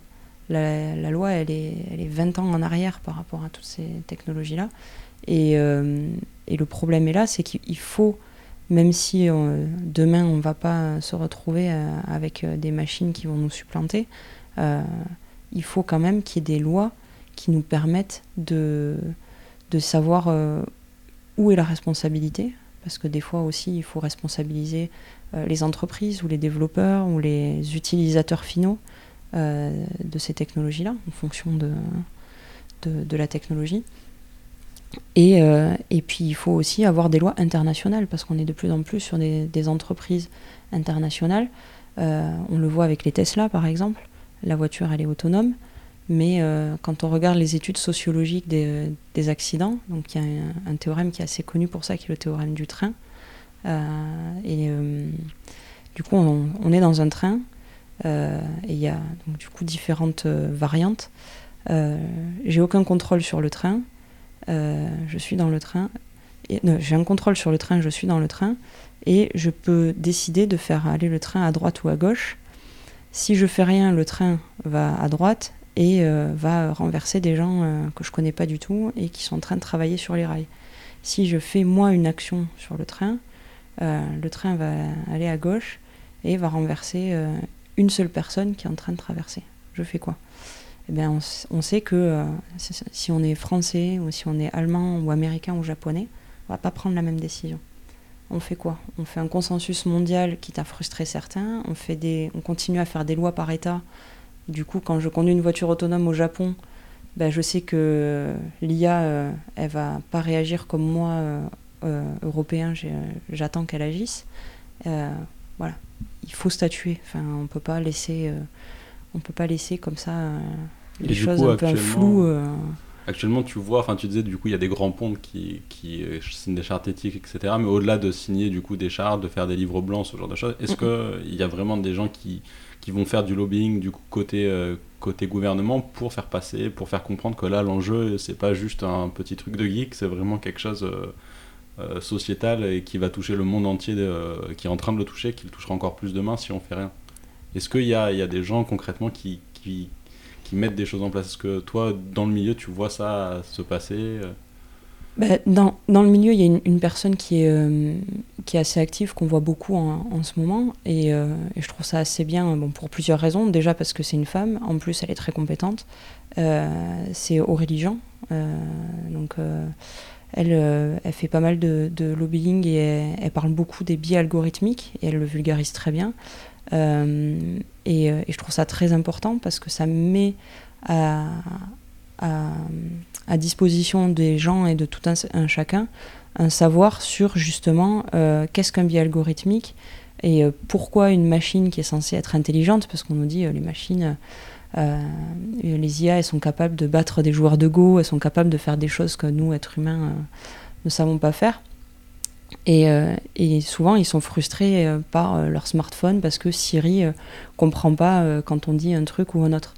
La, loi, elle est, elle est 20 ans en arrière par rapport à toutes ces technologies-là. Et, et, le problème est là, c'est qu'il faut, même si demain on ne va pas se retrouver avec des machines qui vont nous supplanter, il faut quand même qu'il y ait des lois qui nous permettent de savoir où est la responsabilité, parce que des fois aussi il faut responsabiliser les entreprises ou les développeurs ou les utilisateurs finaux de ces technologies-là, en fonction de, de, la technologie. Et, et, puis il faut aussi avoir des lois internationales, parce qu'on est de plus en plus sur des, des entreprises internationales euh, on le voit avec les Tesla, par exemple. La voiture, elle est autonome. Mais euh, quand on regarde les études sociologiques des, accidents, donc il y a un, théorème qui est assez connu pour ça, qui est le théorème du train. Euh, et du coup, on, est dans un train et il y a donc, du coup différentes variantes. j'ai aucun contrôle sur le train. je suis dans le train. J'ai un contrôle sur le train, je suis dans le train et je peux décider de faire aller le train à droite ou à gauche. Si je fais rien, le train va à droite et euh, va renverser des gens euh, que je connais pas du tout et qui sont en train de travailler sur les rails. Si je fais moi une action sur le train, euh, le train va aller à gauche et va renverser une seule personne qui est en train de traverser. Je fais quoi? Eh bien, on, sait que si on est français ou si on est allemand ou américain ou japonais, on va pas prendre la même décision on fait quoi? On fait un consensus mondial qui t'a frustré certains, on, fait des, on continue à faire des lois par État. Du coup, quand je conduis une voiture autonome au Japon, ben, je sais que l'IA, euh, elle va pas réagir comme moi, euh, euh, européen, j'attends qu'elle agisse. voilà, il faut statuer. Enfin, on peut pas laisser, on peut pas laisser comme ça les choses un peu floues. Actuellement, tu vois, enfin, tu disais, du coup, il y a des grands ponts qui, qui euh, signent des chartes éthiques, etc. Mais au-delà de signer, du coup, des chartes, de faire des livres blancs, ce genre de choses, est-ce qu'il y a vraiment des gens qui, qui vont faire du lobbying, du coup, côté, euh, côté gouvernement pour faire passer, pour faire comprendre que là, l'enjeu, c'est pas juste un petit truc de geek, c'est vraiment quelque chose euh, sociétal et qui va toucher le monde entier, qui est en train de le toucher, qui le touchera encore plus demain si on fait rien. Est-ce qu'il y a, y a des gens concrètement qui, qui mettre des choses en place? Est-ce que toi, dans le milieu, tu vois ça se passer euh? Bah, dans, dans, le milieu, il y a une, personne qui est, euh, qui est assez active, qu'on voit beaucoup en, en ce moment, et, euh, et, je trouve ça assez bien bon, pour plusieurs raisons. Déjà parce que c'est une femme, en plus elle est très compétente. c'est Aurélie Jean. donc elle, elle fait pas mal de, lobbying et elle, parle beaucoup des biais algorithmiques, et elle le vulgarise très bien. Euh, et, euh, et, je trouve ça très important parce que ça met à, disposition des gens et de tout un, chacun un savoir sur justement euh, qu'est-ce qu'un biais algorithmique et pourquoi une machine qui est censée être intelligente, parce qu'on nous dit les machines, les IA, elles sont capables de battre des joueurs de Go, elles sont capables de faire des choses que nous, êtres humains, ne savons pas faire. Euh, et, souvent, ils sont frustrés euh, par euh, leur smartphone parce que Siri comprend pas quand on dit un truc ou un autre.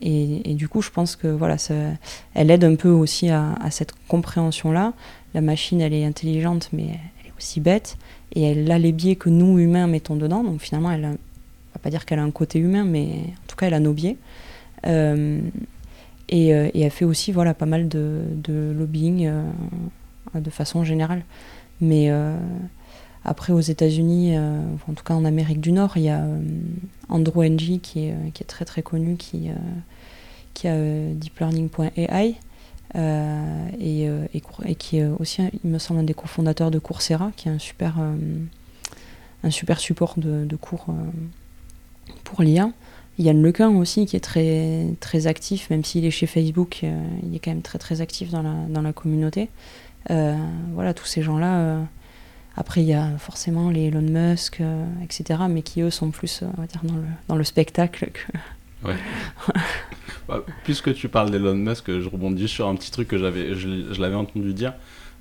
Et, du coup, je pense que voilà, elle aide un peu aussi à, cette compréhension-là. La machine, elle est intelligente, mais elle est aussi bête. Et elle a les biais que nous, humains, mettons dedans. Donc finalement, elle va pas dire qu'elle a un côté humain, mais en tout cas, elle a nos biais. Et, et, elle fait aussi voilà, pas mal de, lobbying de façon générale. Mais euh, après, aux États-Unis, euh, en tout cas en Amérique du Nord, il y a euh, Andrew Ng qui est, très très connu, qui, a deeplearning.ai. et, et, qui est aussi, il me semble, un des cofondateurs de Coursera, qui est un super, support de cours pour l'IA. Yann Lequin aussi, qui est très, très actif, même s'il est chez Facebook, il est quand même très très actif dans la, dans la communauté. Euh, voilà, tous ces gens-là. Euh, après, il y a forcément les Elon Musk, euh, etc., mais qui, eux, sont plus on va dire, dans, le, dans le spectacle que. Ouais. Bah, puisque tu parles d'Elon Musk, je rebondis sur un petit truc que j'avais, je, l'avais entendu dire.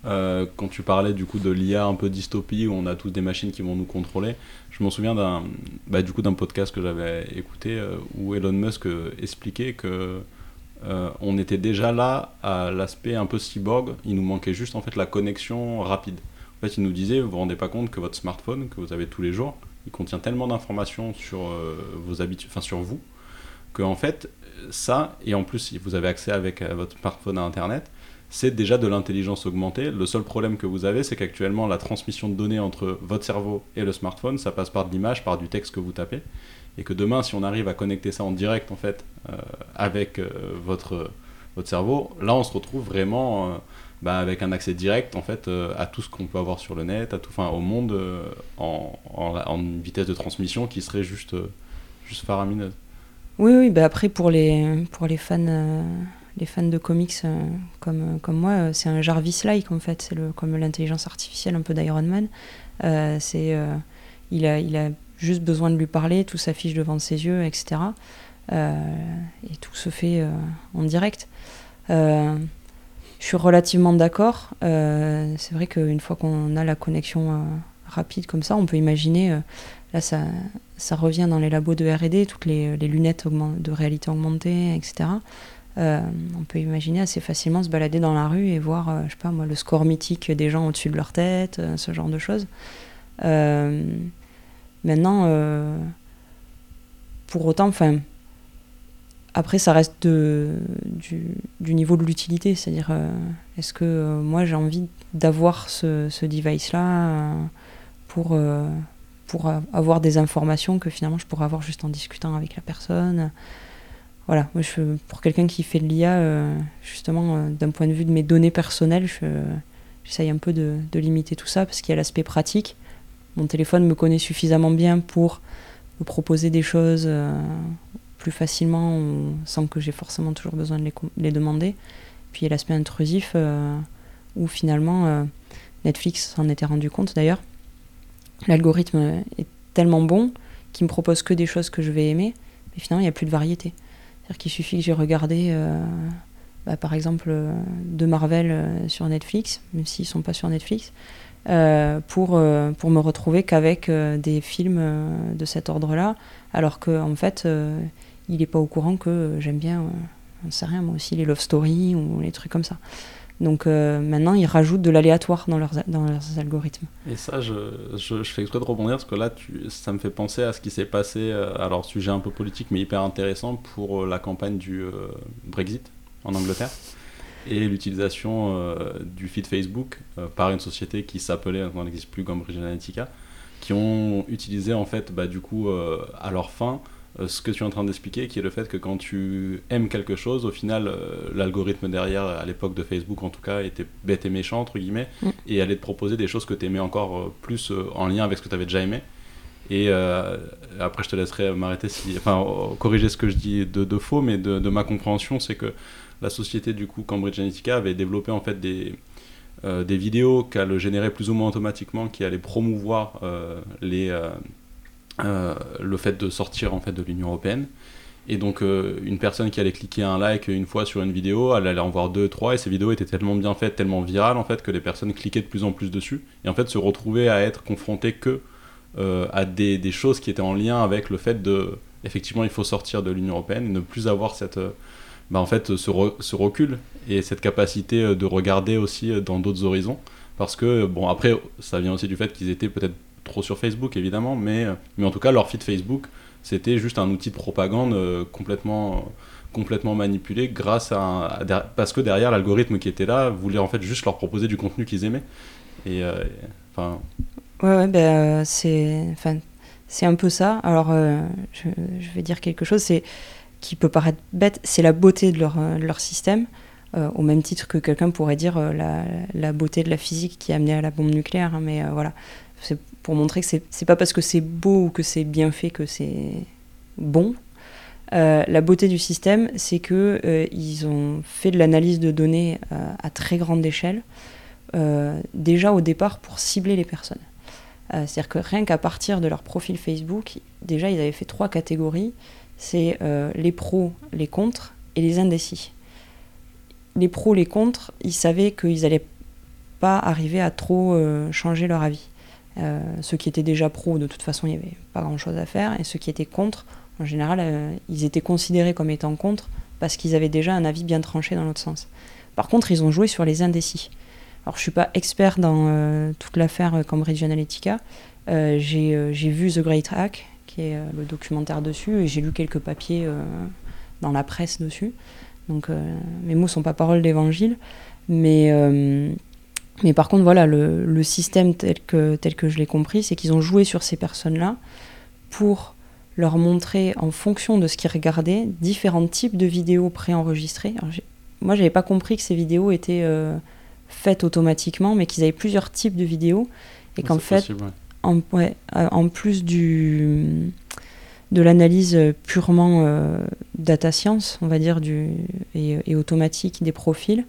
quand tu parlais du coup de l'IA un peu dystopie où on a tous des machines qui vont nous contrôler, je m'en souviens d'un bah, du coup d'un podcast que j'avais écouté où Elon Musk expliquait que euh, on était déjà là à l'aspect un peu cyborg. Il nous manquait juste en fait la connexion rapide. En fait, il nous disait, vous vous rendez pas compte que votre smartphone que vous avez tous les jours, il contient tellement d'informations sur euh, vos habitudes, enfin sur vous, que en fait ça et en plus vous avez accès avec euh, votre smartphone à Internet, c'est déjà de l'intelligence augmentée. Le seul problème que vous avez, c'est qu'actuellement la transmission de données entre votre cerveau et le smartphone, ça passe par de l'image, par du texte que vous tapez. et que demain, si on arrive à connecter ça en direct, en fait, avec votre, votre cerveau, là, on se retrouve vraiment bah, avec un accès direct en fait euh, à tout ce qu'on peut avoir sur le net, à tout, enfin au monde euh, en, en, vitesse de transmission qui serait juste, euh, juste faramineuse. Oui, oui, bah après pour les, pour les fans, les fans de comics comme, comme moi, c'est un Jarvis-like en fait, c'est comme l'intelligence artificielle un peu d'Iron Man. c'est, il, a, il a juste besoin de lui parler, tout s'affiche devant ses yeux, etc. et tout se fait en direct. Je suis relativement d'accord. Euh, c'est vrai qu'une fois qu'on a la connexion euh, rapide comme ça, on peut imaginer, euh, là ça, ça revient dans les labos de RD, toutes les, lunettes de réalité augmentée, etc. on peut imaginer assez facilement se balader dans la rue et voir, je sais moi, le score mythique des gens au-dessus de leur tête, ce genre de choses. maintenant, pour autant, enfin, après, ça reste du, niveau de l'utilité, c'est-à-dire euh, est-ce que euh, moi j'ai envie d'avoir ce, ce device-là euh, pour, pour avoir des informations que finalement je pourrais avoir juste en discutant avec la personne. Voilà, pour quelqu'un qui fait de l'IA, justement, d'un point de vue de mes données personnelles, j'essaye un peu de, limiter tout ça parce qu'il y a l'aspect pratique. Mon téléphone me connaît suffisamment bien pour me proposer des choses plus facilement sans que j'ai forcément toujours besoin de les, demander. Puis il y a l'aspect intrusif euh, où finalement euh, Netflix s'en était rendu compte d'ailleurs. L'algorithme est tellement bon qu'il me propose que des choses que je vais aimer, mais finalement il n'y a plus de variété. C'est-à-dire qu'il suffit que j'ai regardé euh, bah, par exemple de Marvel sur Netflix, même s'ils ne sont pas sur Netflix, pour, pour me retrouver qu'avec des films de cet ordre-là, alors qu'en en fait il n'est pas au courant que j'aime bien, on ne sait rien, moi aussi, les love stories ou les trucs comme ça. Donc euh, maintenant, ils rajoutent de l'aléatoire dans leurs, dans leurs algorithmes. Et ça, je, je, fais exprès de rebondir parce que là, ça me fait penser à ce qui s'est passé, euh, alors sujet un peu politique mais hyper intéressant pour euh, la campagne du Brexit en Angleterre et l'utilisation du feed Facebook par une société qui s'appelait, on n'existe plus, Cambridge Analytica, qui ont utilisé en fait, bah, du coup, à leur fin, ce que tu es en train d'expliquer, qui est le fait que quand tu aimes quelque chose, au final, euh, l'algorithme derrière, à l'époque de Facebook en tout cas, était bête et méchant, entre guillemets, mm. et allait te proposer des choses que tu aimais encore euh, plus en lien avec ce que tu avais déjà aimé. Et après, je te laisserai m'arrêter si. Enfin, corriger ce que je dis de, de faux, mais de, de ma compréhension, c'est que la société, du coup, Cambridge Analytica, avait développé en fait des, des vidéos qu'elle générait plus ou moins automatiquement qui allaient promouvoir les euh, le fait de sortir en fait de l'Union européenne. Et donc euh, une personne qui allait cliquer un like une fois sur une vidéo, elle allait en voir deux, trois, et ces vidéos étaient tellement bien faites, tellement virales en fait, que les personnes cliquaient de plus en plus dessus, et en fait se retrouvaient à être confrontées que euh, à des, des, choses qui étaient en lien avec le fait de, effectivement, il faut sortir de l'Union européenne, et ne plus avoir cette, bah, en fait, ce, ce, recul et cette capacité de regarder aussi dans d'autres horizons, parce que bon après ça vient aussi du fait qu'ils étaient peut-être sur Facebook évidemment, mais, mais en tout cas leur feed Facebook, c'était juste un outil de propagande euh, complètement, complètement manipulé grâce à, parce que derrière l'algorithme qui était là voulait en fait juste leur proposer du contenu qu'ils aimaient. Et euh, enfin. ouais, ben, c'est, enfin, c'est un peu ça. Alors je, vais dire quelque chose, c'est qui peut paraître bête, c'est la beauté de leur, leur système. au même titre que quelqu'un pourrait dire la, la, beauté de la physique qui a amené à la bombe nucléaire, hein, mais voilà, c'est pour montrer que c'est pas parce que c'est beau ou que c'est bien fait que c'est bon. Euh, la beauté du système, c'est que euh, ils ont fait de l'analyse de données euh, à très grande échelle, déjà au départ pour cibler les personnes. C'est-à-dire que rien qu'à partir de leur profil Facebook, déjà ils avaient fait trois catégories. C'est les pros, les contres et les indécis. Les pros, les contres, ils savaient qu'ils n'allaient pas arriver à trop changer leur avis. Euh, ceux qui étaient déjà pro, de toute façon, il n'y avait pas grand-chose à faire. Et ceux qui étaient contre, en général, euh, ils étaient considérés comme étant contre parce qu'ils avaient déjà un avis bien tranché dans l'autre sens. Par contre, ils ont joué sur les indécis. Alors, je suis pas expert dans euh, toute l'affaire Cambridge Analytica. j'ai vu The Great Hack, qui est le documentaire dessus, et j'ai lu quelques papiers dans la presse dessus. Donc, mes mots sont pas paroles d'évangile. Mais mais par contre, voilà, le, le système tel que, tel que je l'ai compris, c'est qu'ils ont joué sur ces personnes-là pour leur montrer en fonction de ce qu'ils regardaient différents types de vidéos préenregistrées. Moi, j'avais pas compris que ces vidéos étaient euh, faites automatiquement, mais qu'ils avaient plusieurs types de vidéos et qu'en fait, en, ouais, euh, en, plus du de l'analyse purement euh, data science, on va dire, du, et, et automatique des profils,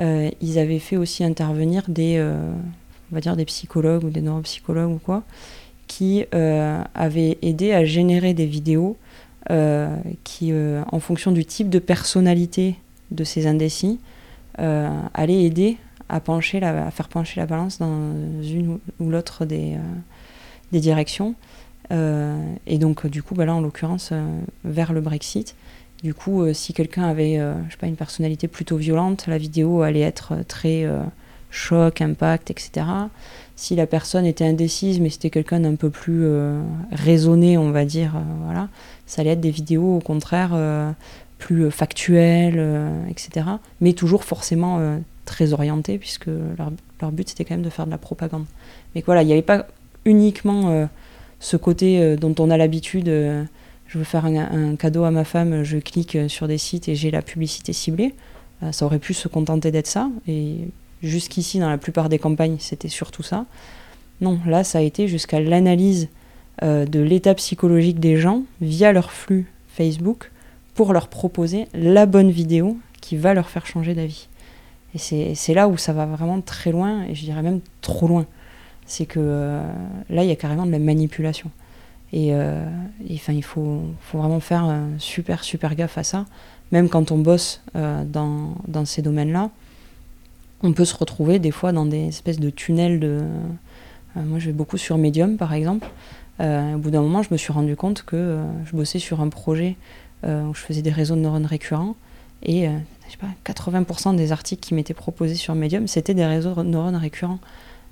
ils avaient fait aussi intervenir des, on va dire des psychologues ou des neuropsychologues ou quoi, qui euh, avait aidé à générer des vidéos euh, qui, euh, en fonction du type de personnalité de ces indécis, allaient aider à, pencher à faire pencher la balance dans une ou l'autre des, des directions. et donc, du coup, bah là, en l'occurrence, vers le Brexit. Du coup, si quelqu'un avait je sais pas, une personnalité plutôt violente, la vidéo allait être très choc, impact, etc si la personne était indécise, mais c'était quelqu'un d'un peu plus euh, raisonné, on va dire, euh, voilà, ça allait être des vidéos au contraire euh, plus factuelles, etc. Mais toujours forcément très orientées, puisque leur, but c'était quand même de faire de la propagande. Mais voilà, il n'y avait pas uniquement ce côté dont on a l'habitude. Je veux faire un, cadeau à ma femme, je clique sur des sites et j'ai la publicité ciblée. ça aurait pu se contenter d'être ça. Et Jusqu'ici, dans la plupart des campagnes, c'était surtout ça. Non, là, ça a été jusqu'à l'analyse euh, de l'état psychologique des gens via leur flux Facebook pour leur proposer la bonne vidéo qui va leur faire changer d'avis. Et c'est là où ça va vraiment très loin, et je dirais même trop loin. C'est que euh, là, il y a carrément de la manipulation. Et, euh, enfin, il faut, vraiment faire super, super gaffe à ça. Même quand on bosse dans, dans, ces domaines-là, on peut se retrouver des fois dans des espèces de tunnels de. Euh, moi, je vais beaucoup sur Medium, par exemple. Euh, au bout d'un moment, je me suis rendu compte que euh, je bossais sur un projet où je faisais des réseaux de neurones récurrents et je sais pas, 80% des articles qui m'étaient proposés sur Medium, c'était des réseaux de neurones récurrents.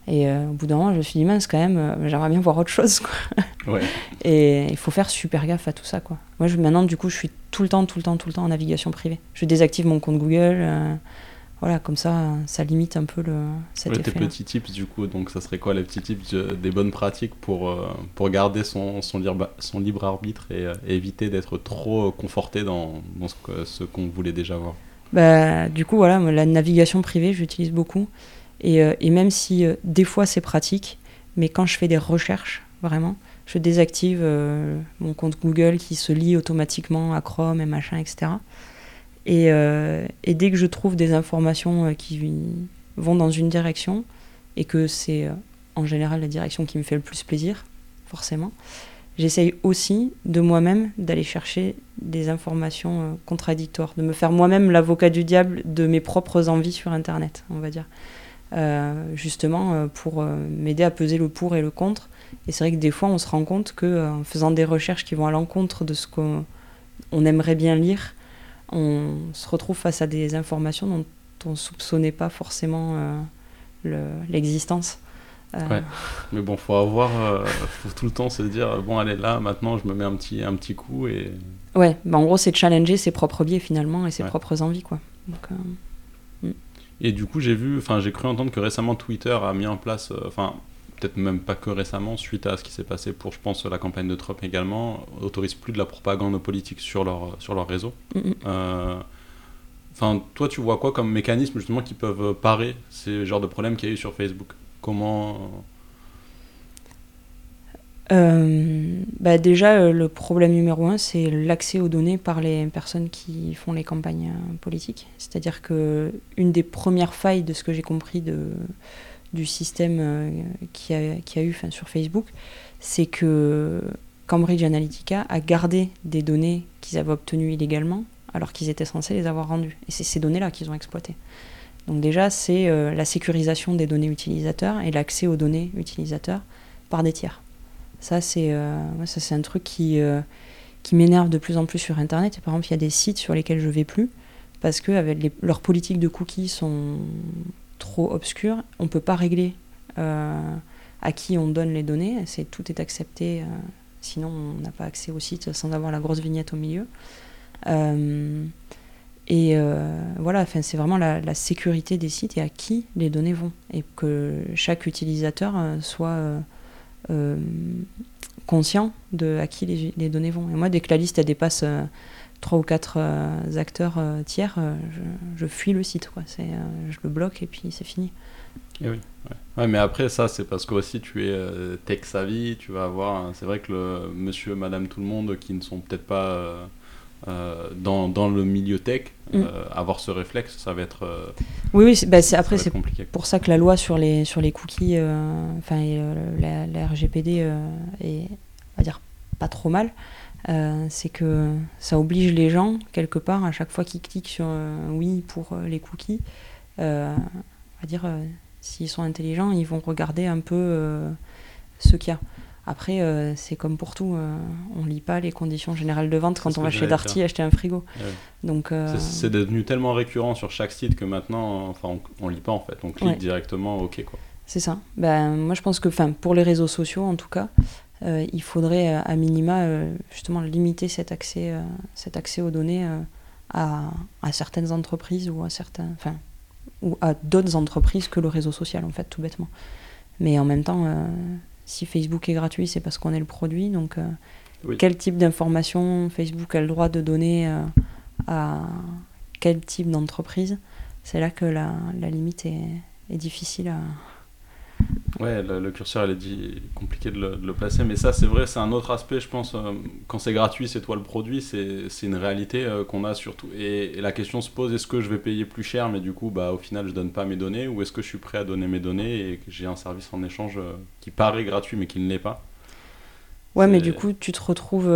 Et au bout d'un moment, je me suis dit, mince, quand même, j'aimerais bien voir autre chose. Quoi. Et il faut faire super gaffe à tout ça. Quoi. Moi, je, maintenant, du coup, je suis tout le temps, tout le temps, tout le temps en navigation privée. Je désactive mon compte Google voilà, comme ça, ça limite un peu le, cet ouais, Tes petits tips, du coup, donc ça serait quoi les petits tips des bonnes pratiques pour, euh, pour garder son, son, libre, son libre arbitre et, euh, éviter d'être trop conforté dans, dans ce, qu'on voulait déjà voir? Bah, Du coup, voilà, la navigation privée, j'utilise beaucoup. Et, euh, et, même si des fois c'est pratique, mais quand je fais des recherches, vraiment, je désactive mon compte Google qui se lie automatiquement à Chrome et machin, etc. Euh, et, dès que je trouve des informations euh, qui vont dans une direction, et que c'est euh, en général la direction qui me fait le plus plaisir, forcément, j'essaye aussi de moi-même d'aller chercher des informations contradictoires, de me faire moi-même l'avocat du diable de mes propres envies sur Internet, on va dire. Justement pour m'aider à peser le pour et le contre. Et c'est vrai que des fois, on se rend compte qu'en faisant des recherches qui vont à l'encontre de ce qu'on aimerait bien lire, on se retrouve face à des informations dont on ne soupçonnait pas forcément euh, l'existence. Euh, ouais. Mais bon, faut avoir, euh, faut tout le temps se dire bon, allez là, maintenant, je me mets un petit, un petit coup et. Ouais, bah en gros, c'est de challenger ses propres biais finalement et ses propres envies, quoi. Et du coup, j'ai vu, enfin, j'ai cru entendre que récemment Twitter a mis en place, enfin, peut-être même pas que récemment, suite à ce qui s'est passé pour, je pense, la campagne de Trump également, autorise plus de la propagande politique sur leur, sur leur réseau. Euh, enfin, toi, tu vois quoi comme mécanisme justement qui peuvent parer ces genres de problèmes qu'il y a eu sur Facebook? Comment euh, bah déjà, euh, le problème numéro un, c'est l'accès aux données par les personnes qui font les campagnes politiques. C'est-à-dire que une des premières failles de ce que j'ai compris de, du système euh, qui a, qui a eu sur Facebook, c'est que Cambridge Analytica a gardé des données qu'ils avaient obtenues illégalement alors qu'ils étaient censés les avoir rendues. Et c'est ces données-là qu'ils ont exploitées. Donc déjà, c'est euh, la sécurisation des données utilisateurs et l'accès aux données utilisateurs par des tiers. Ça, c'est euh, ça, c'est un truc qui, qui m'énerve de plus en plus sur Internet. Et par exemple, il y a des sites sur lesquels je vais plus parce que avec leurs politiques de cookies sont trop obscur. On ne peut pas régler euh, à qui on donne les données. Tout est accepté, euh, sinon on n'a pas accès au site sans avoir la grosse vignette au milieu. Euh, et voilà, c'est vraiment la, sécurité des sites et à qui les données vont. Et que chaque utilisateur soit conscient de à qui les, données vont. Et moi, dès que la liste elle dépasse trois ou quatre acteurs tiers, je, fuis le site. Quoi. je le bloque et puis c'est fini. Et oui. Mais après, ça, c'est parce que aussi tu es tech savvy, tu vas avoir. C'est vrai que le monsieur, madame, tout le monde qui ne sont peut-être pas euh, dans, dans, le milieu tech, mm. euh, avoir ce réflexe, ça va être. Euh, oui, oui, bah, c'est, après, c'est pour ça que la loi sur les, sur les cookies, enfin, la, RGPD est, on va dire, pas trop mal. c'est que ça oblige les gens, quelque part, à chaque fois qu'ils cliquent sur oui pour les cookies, on va dire, s'ils sont intelligents, ils vont regarder un peu ce qu'il y a. Après, euh, c'est comme pour tout, euh, on lit pas les conditions générales de vente quand on va chez Darty acheter un frigo. Donc euh, c'est devenu tellement récurrent sur chaque site que maintenant, enfin, on, lit pas en fait, on clique directement OK quoi. C'est ça. Ben, moi, je pense que, enfin, pour les réseaux sociaux en tout cas, il faudrait à minima justement limiter cet accès, cet accès aux données à, à, certaines entreprises ou à certains, enfin, ou à d'autres entreprises que le réseau social en fait, tout bêtement. Mais en même temps si Facebook est gratuit, c'est parce qu'on est le produit. Donc, euh, quel type d'information Facebook a le droit de donner euh, à quel type d'entreprise? C'est là que la, limite est, difficile à, Ouais, le, curseur, il est compliqué de le, placer, mais ça, c'est vrai, c'est un autre aspect, je pense. Euh, quand c'est gratuit, c'est toi le produit, c'est une réalité euh, qu'on a surtout. Et, la question se pose est-ce que je vais payer plus cher, mais du coup, bah, au final, je donne pas mes données, ou est-ce que je suis prêt à donner mes données et que j'ai un service en échange euh, qui paraît gratuit, mais qui ne l'est pas? Ouais, mais du coup, tu te retrouves.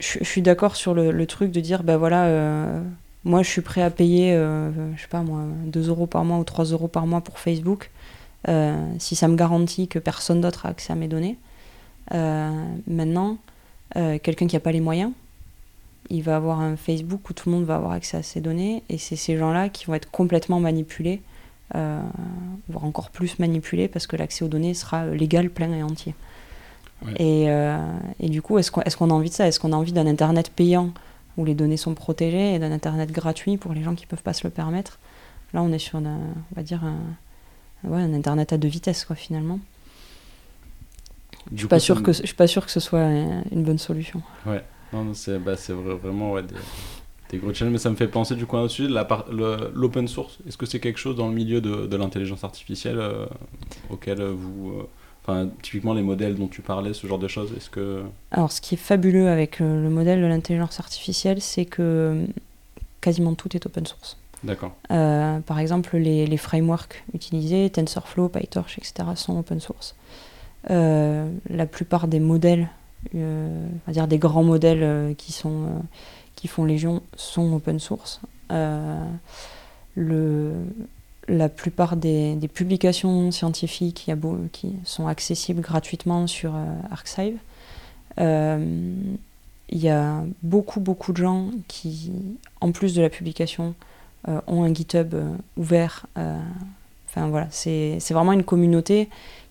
Je, suis d'accord sur le, le, truc de dire bah voilà moi, je suis prêt à payer, euh, je sais pas moi, 2 euros par mois ou 3 euros par mois pour Facebook, euh, si ça me garantit que personne d'autre a accès à mes données. Euh, maintenant, quelqu'un qui n'a pas les moyens, il va avoir un Facebook où tout le monde va avoir accès à ses données, et c'est ces gens-là qui vont être complètement manipulés, voire encore plus manipulés, parce que l'accès aux données sera légal, plein et entier. Et, et, du coup, est-ce qu'on est qu'on a envie de ça? Est-ce qu'on a envie d'un Internet payant? Où les données sont protégées et d'un Internet gratuit pour les gens qui ne peuvent pas se le permettre. Là, on est sur, un, on va dire, un, ouais, un Internet à deux vitesses, quoi, finalement. Je ne suis, pas sûr que, je suis pas sûr que ce soit une bonne solution. Ouais, non, c'est bah, vraiment ouais, des, des, gros challenges, mais ça me fait penser du coup à sujet, l'open source. Est-ce que c'est quelque chose dans le milieu de, de l'intelligence artificielle euh, auquel vous... Euh, typiquement les modèles dont tu parlais, ce genre de choses, est-ce que... Alors, ce qui est fabuleux avec euh, le, modèle de l'intelligence artificielle, c'est que euh, quasiment tout est open source. D'accord. Euh, par exemple, les, les, frameworks utilisés, TensorFlow, PyTorch, etc., sont open source. la plupart des modèles, on va dire des grands modèles qui, sont, qui font Légion, sont open source. le, la plupart des, publications scientifiques qui sont accessibles gratuitement sur euh. Euh, il y a beaucoup, beaucoup de gens qui, en plus de la publication, euh, ont un GitHub ouvert. Enfin voilà, c'est vraiment une communauté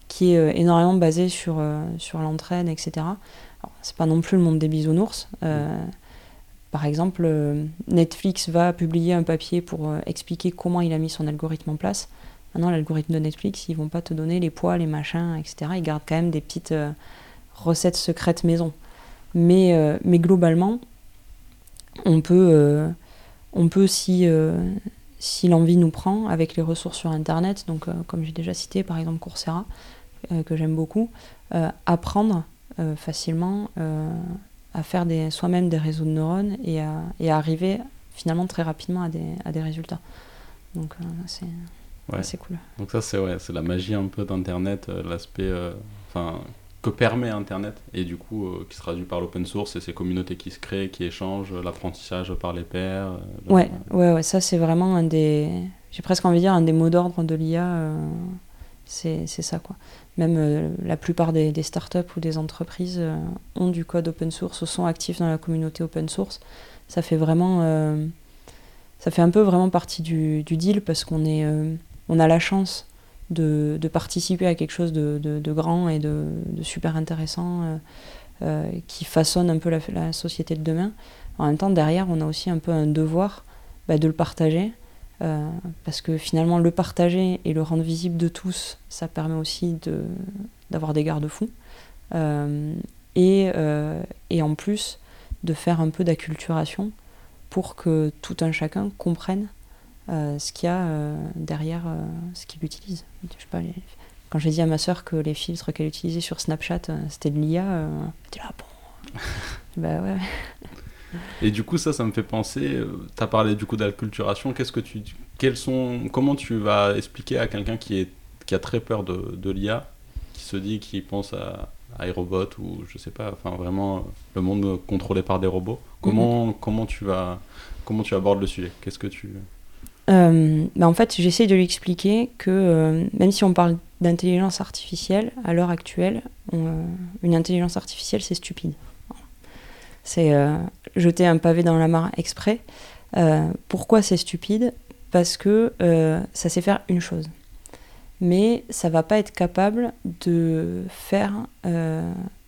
qui est énormément basée sur, sur l'entraide, etc. C'est pas non plus le monde des bisounours. Par exemple, euh, Netflix va publier un papier pour euh, expliquer comment il a mis son algorithme en place. Maintenant, l'algorithme de Netflix, ils vont pas te donner les poids, les machins, etc. Ils gardent quand même des petites euh, recettes secrètes maison. Mais, mais globalement, on peut, on peut si, si l'envie nous prend, avec les ressources sur Internet, donc comme j'ai déjà cité, par exemple Coursera, que j'aime beaucoup, apprendre facilement à faire soi-même des réseaux de neurones et à, et à, arriver finalement très rapidement à des, à des résultats. Donc euh, c'est ouais. cool. Donc ça c'est ouais, la magie un peu d'Internet, euh, l'aspect euh, enfin que permet Internet et du coup qui se traduit par l'open source et ces communautés qui se créent, qui échangent, l'apprentissage par les pairs. ouais, ouais, ouais, ça c'est vraiment un des, j'ai presque envie de dire un des mots d'ordre de l'IA, c'est ça quoi. Même euh, la plupart des, startups ou des entreprises euh, ont du code open source ou sont actifs dans la communauté open source. Ça fait vraiment. Euh, ça fait un peu vraiment partie du, deal parce qu'on est, on a la chance de, participer à quelque chose de, grand et de, super intéressant qui façonne un peu la, société de demain. En même temps, derrière, on a aussi un peu un devoir bah, de le partager euh, parce que finalement, le partager et le rendre visible de tous, ça permet aussi d'avoir des garde-fous. et, et en plus de faire un peu d'acculturation pour que tout un chacun comprenne ce qu'il y a derrière ce qu'il utilise. Je sais pas, quand j'ai dit à ma soeur que les filtres qu'elle utilisait sur Snapchat, c'était de l'IA, elle était là, bon. bah ouais. Et du coup, ça, ça me fait penser. Euh, tu as parlé du coup d'acculturation. Qu'est-ce que tu, quels sont, comment tu vas expliquer à quelqu'un qui, est, qui a très peur de, de l'IA, qui se dit, qui pense à, à iRobot ou je sais pas, enfin vraiment euh, le monde contrôlé par des robots? Comment, mhm. comment tu vas, comment tu abordes le sujet? Qu'est-ce que tu euh, bah en fait, j'essaie de lui expliquer que même si on parle d'intelligence artificielle, à l'heure actuelle, une intelligence artificielle, c'est stupide. C'est euh, jeter un pavé dans la mare exprès. Euh, pourquoi c'est stupide? Parce que euh, ça sait faire une chose. Mais ça va pas être capable de faire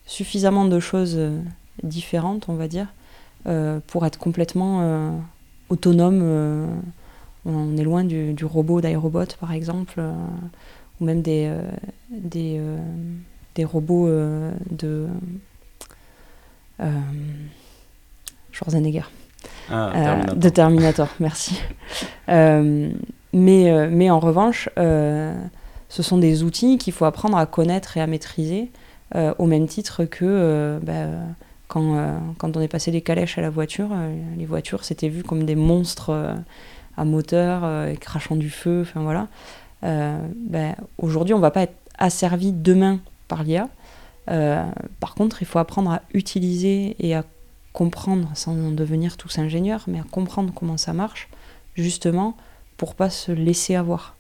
suffisamment de choses différentes, on va dire, pour être complètement autonome. on est loin du, robot d'iRobot, par exemple, ou même des, des, robots de Schwarzenegger. Ah, euh, de Terminator, merci. Euh, mais, mais en revanche, ce sont des outils qu'il faut apprendre à connaître et à maîtriser, au même titre que bah, quand, quand, on est passé des calèches à la voiture, les voitures c'était vu comme des monstres à moteur, crachant du feu, enfin voilà. Bah, aujourd'hui, on ne va pas être asservi demain par l'IA, euh, par contre, il faut apprendre à utiliser et à comprendre, sans devenir tous ingénieurs, mais à comprendre comment ça marche, justement, pour pas se laisser avoir.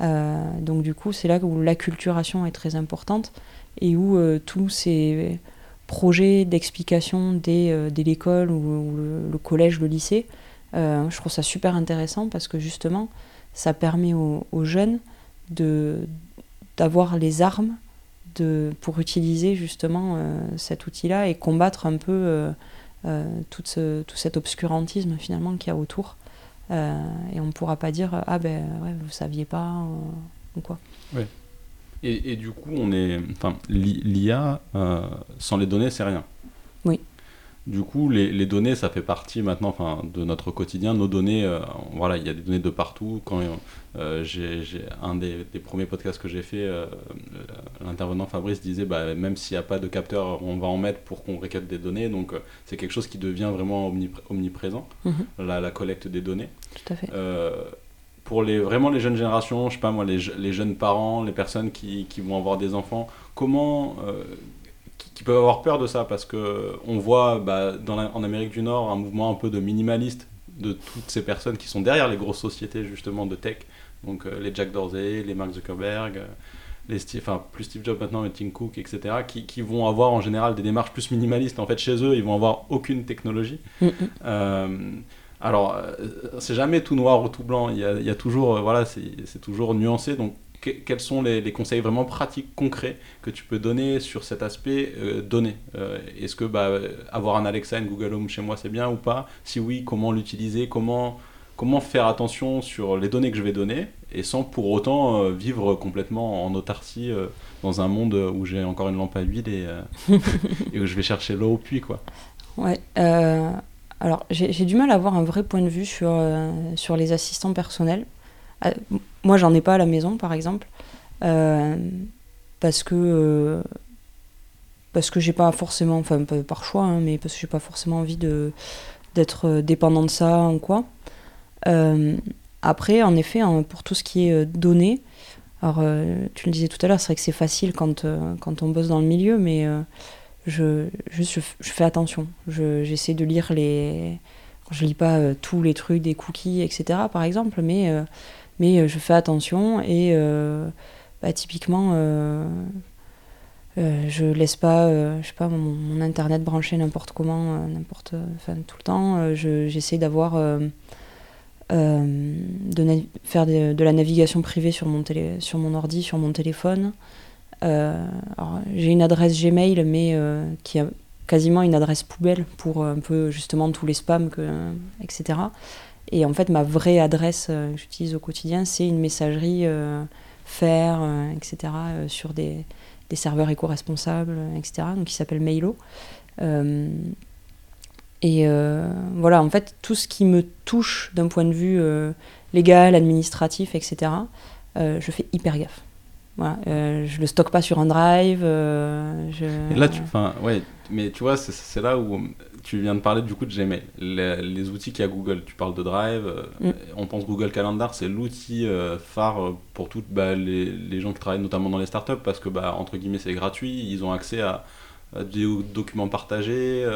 Euh, donc du coup, c'est là où l'acculturation est très importante et où euh, tous ces projets d'explication dès, l'école ou, le, collège, le lycée, je trouve ça super intéressant parce que justement, ça permet aux, aux jeunes d'avoir les armes pour utiliser justement euh, cet outil-là et combattre un peu euh, euh, tout, ce, tout cet obscurantisme finalement qu'il y a autour. et on ne pourra pas dire ah ben ouais, vous saviez pas ou quoi. Ouais. Et, et, du coup, on est, enfin, l'IA sans les données, c'est rien. Oui. Du coup, les, données, ça fait partie maintenant enfin, de notre quotidien. Nos données, euh, voilà, il y a des données de partout. Quand euh, j'ai un des, premiers podcasts que j'ai fait, euh, l'intervenant Fabrice disait, bah, même s'il n'y a pas de capteur, on va en mettre pour qu'on récolte des données. Donc, c'est quelque chose qui devient vraiment omniprésent, mhm. la, collecte des données. Tout à fait. pour les, vraiment les jeunes générations, je sais pas moi, les, les jeunes parents, les personnes qui, qui, vont avoir des enfants, comment qui peuvent avoir peur de ça? Parce que on voit bah, dans en Amérique du Nord un mouvement un peu de minimaliste de toutes ces personnes qui sont derrière les grosses sociétés justement de tech, donc euh, les Jack Dorsey, les Mark Zuckerberg, euh, les Steve, enfin plus Steve Jobs maintenant, mais Tim Cook, etc., qui, qui, vont avoir en général des démarches plus minimalistes. En fait, chez eux, ils vont avoir aucune technologie. Mm, mm. Euh, alors, c'est jamais tout noir ou tout blanc. Il y a, il y a toujours, voilà, c'est toujours nuancé. Donc, quels sont les, conseils vraiment pratiques, concrets que tu peux donner sur cet aspect euh, donné? Euh, Est-ce que bah, avoir un Alexa, une Google Home chez moi, c'est bien ou pas? Si oui, comment l'utiliser? Comment, comment faire attention sur les données que je vais donner et sans pour autant euh, vivre complètement en autarcie dans un monde où j'ai encore une lampe à huile et, et où je vais chercher l'eau au puits quoi. Ouais. alors j'ai du mal à avoir un vrai point de vue sur, sur les assistants personnels. Euh, moi, j'en ai pas à la maison, par exemple, euh, parce que euh, parce que j'ai pas forcément, enfin par choix, hein, mais parce que j'ai pas forcément envie de d'être dépendant de ça ou quoi. Après, en effet, hein, pour tout ce qui est données, alors tu le disais tout à l'heure, c'est vrai que c'est facile quand, quand on bosse dans le milieu, mais je, je, fais attention. J'essaie de lire les. Je lis pas tous les trucs des cookies, etc., par exemple, mais mais euh, je fais attention et euh, bah, typiquement, euh, je laisse pas, je sais pas, mon, internet branché n'importe comment, n'importe, tout le temps. j'essaie d'avoir de faire de, la navigation privée sur mon, télé sur mon ordi, sur mon téléphone. j'ai une adresse Gmail, mais qui a quasiment une adresse poubelle pour un peu justement tous les spams, etc. Et en fait, ma vraie adresse euh, que j'utilise au quotidien, c'est une messagerie euh, faire, euh, etc., sur des, des serveurs éco-responsables, etc. Donc, qui s'appelle Mailo. Et voilà, en fait, tout ce qui me touche d'un point de vue légal, administratif, etc., je fais hyper gaffe. Voilà, euh, je le stocke pas sur un drive. Euh, Et là, tu, ouais, mais tu vois, c'est là où tu viens de parler du coup de Gmail, les, outils qu'il y a Google. Tu parles de Drive, euh, mm. on pense Google Calendar, c'est l'outil phare pour toutes bah, les, les, gens qui travaillent notamment dans les startups parce que bah, entre guillemets c'est gratuit, ils ont accès à, des documents partagés.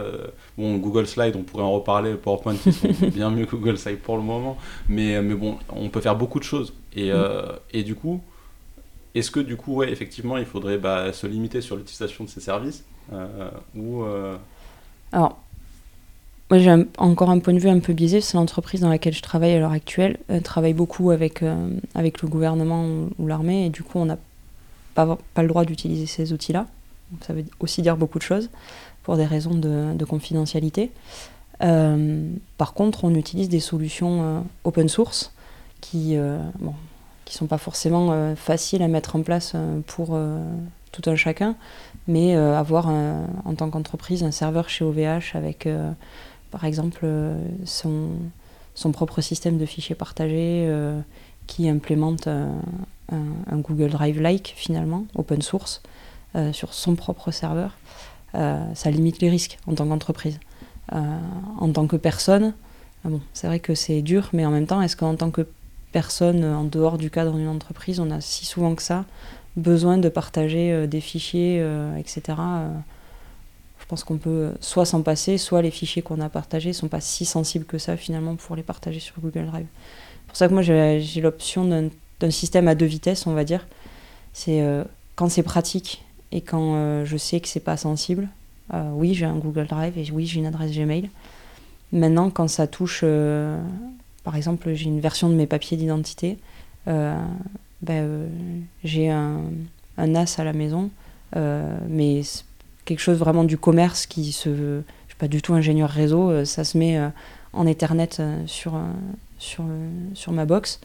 bon, Google Slide, on pourrait en reparler. PowerPoint, ils sont bien mieux que Google Slide pour le moment. Mais, mais bon, on peut faire beaucoup de choses. Et, mm. et du coup, est-ce que du coup, ouais, effectivement, il faudrait bah, se limiter sur l'utilisation de ces services euh, ou euh, Alors, moi j'ai encore un point de vue un peu biaisé, c'est l'entreprise dans laquelle je travaille à l'heure actuelle, elle travaille beaucoup avec, euh, avec le gouvernement ou, l'armée, et du coup on n'a pas, pas le droit d'utiliser ces outils-là. Ça veut aussi dire beaucoup de choses pour des raisons de, de confidentialité. par contre, on utilise des solutions open source qui, bon, qui sont pas forcément euh, faciles à mettre en place euh, pour euh, tout un chacun, mais avoir en tant qu'entreprise un serveur chez OVH avec par exemple son, son, propre système de fichiers partagés qui implémente un, Google Drive-like finalement, open source, sur son propre serveur, ça limite les risques en tant qu'entreprise. en tant que personne, c'est vrai que c'est dur, mais en même temps, est-ce qu'en tant que personne en dehors du cadre d'une entreprise, on a si souvent que ça besoin de partager euh, des fichiers, euh, etc. Euh, je pense qu'on peut soit s'en passer, soit les fichiers qu'on a partagés ne sont pas si sensibles que ça finalement pour les partager sur Google Drive. C'est pour ça que moi j'ai l'option d'un système à deux vitesses, on va dire. C'est quand c'est pratique et quand je sais que c'est pas sensible. oui, j'ai un Google Drive et oui, j'ai une adresse Gmail. Maintenant, quand ça touche par exemple, j'ai une version de mes papiers d'identité. Euh, ben, euh, j'ai un, un, NAS à la maison, euh, mais quelque chose vraiment du commerce qui se. Je suis pas du tout ingénieur réseau, ça se met en Ethernet sur ma box.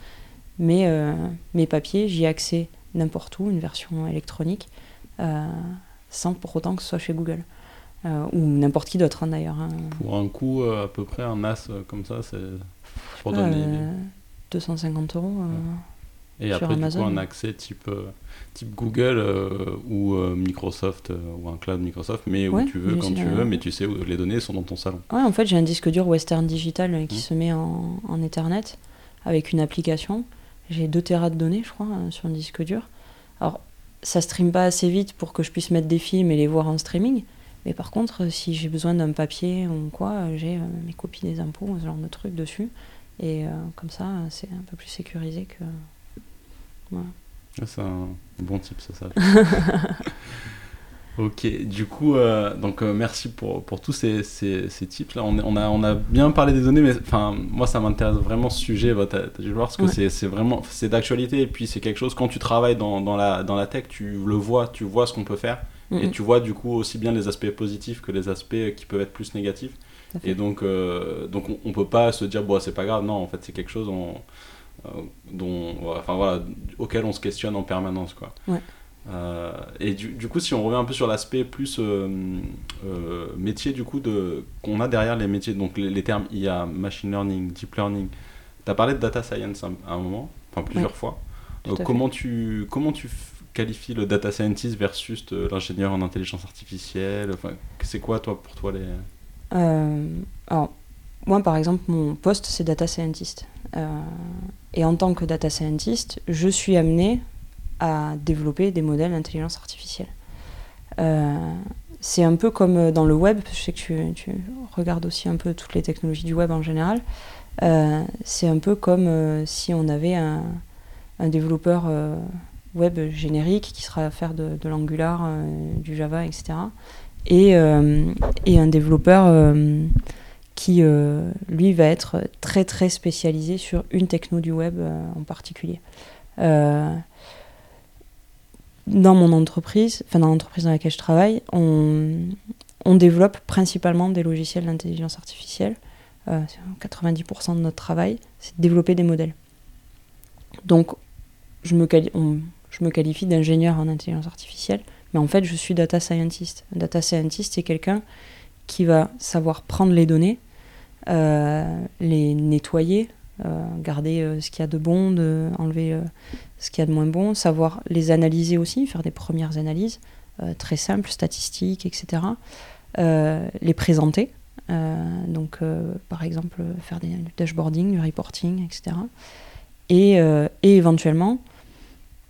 Mais mes papiers, j'y ai accès n'importe où, une version électronique, sans pour autant que ce soit chez Google. ou n'importe qui d'autre hein, d'ailleurs. Hein. Pour un coût à peu près, un NAS comme ça, c'est 250 euh, euros. Euh, et après, du coup, un accès type, euh, type Google ou Microsoft ou un cloud Microsoft, mais où tu veux, quand tu veux, mais tu sais où les données sont dans ton salon. Ouais, en fait, j'ai un disque dur Western Digital qui mmh. se met en, en, Ethernet avec une application. J'ai 2 Tera de données, je crois, sur un disque dur. Alors, ça stream pas assez vite pour que je puisse mettre des films et les voir en streaming. Mais par contre, si j'ai besoin d'un papier ou quoi, j'ai mes copies des impôts, ce genre de trucs dessus. Et euh, comme ça, c'est un peu plus sécurisé que. Voilà. Ah, c'est un bon type, ça. ça. ok, du coup, euh, donc euh, merci pour, pour tous ces, ces, ces tips là. On, on, a, on a bien parlé des données, mais enfin, moi ça m'intéresse vraiment ce sujet. Bah, tu as, dû voir parce que c'est vraiment c'est d'actualité et puis c'est quelque chose quand tu travailles dans, dans, la, dans la tech, tu le vois, tu vois ce qu'on peut faire et tu vois du coup aussi bien les aspects positifs que les aspects qui peuvent être plus négatifs. Et donc, euh, donc on, ne peut pas se dire, bon, c'est pas grave. Non, en fait, c'est quelque chose euh, dont, enfin, voilà, auquel on se questionne en permanence. Quoi. Euh, et du, du, coup, si on revient un peu sur l'aspect plus métier du coup de qu'on a derrière les métiers, donc les, termes IA, machine learning, deep learning. Tu as parlé de data science à un moment, enfin plusieurs fois. comment tu comment tu qualifies le data scientist versus l'ingénieur en intelligence artificielle? Enfin, C'est quoi toi pour toi les euh, alors, moi, par exemple, mon poste, c'est data scientist. Euh, et en tant que data scientist, je suis amené à développer des modèles d'intelligence artificielle. Euh, c'est un peu comme dans le web, je sais que tu, regardes aussi un peu toutes les technologies du web en général. c'est un peu comme si on avait un, développeur web générique qui sera à faire de, l'Angular, du Java, etc et, euh, un développeur euh, qui, euh, lui, va être très très spécialisé sur une techno du web en particulier. Dans mon entreprise, enfin dans l'entreprise dans laquelle je travaille, on, développe principalement des logiciels d'intelligence artificielle. 90% de notre travail, c'est de développer des modèles. Donc, je me, je me qualifie d'ingénieur en intelligence artificielle, Mais en fait, je suis data scientist. data scientist, c'est quelqu'un qui va savoir prendre les données, les nettoyer, garder ce qu'il y a de bon, de enlever ce qu'il y a de moins bon, savoir les analyser aussi, faire des premières analyses très simples, statistiques, etc. les présenter, donc par exemple faire du dashboarding, du reporting, etc. Et, éventuellement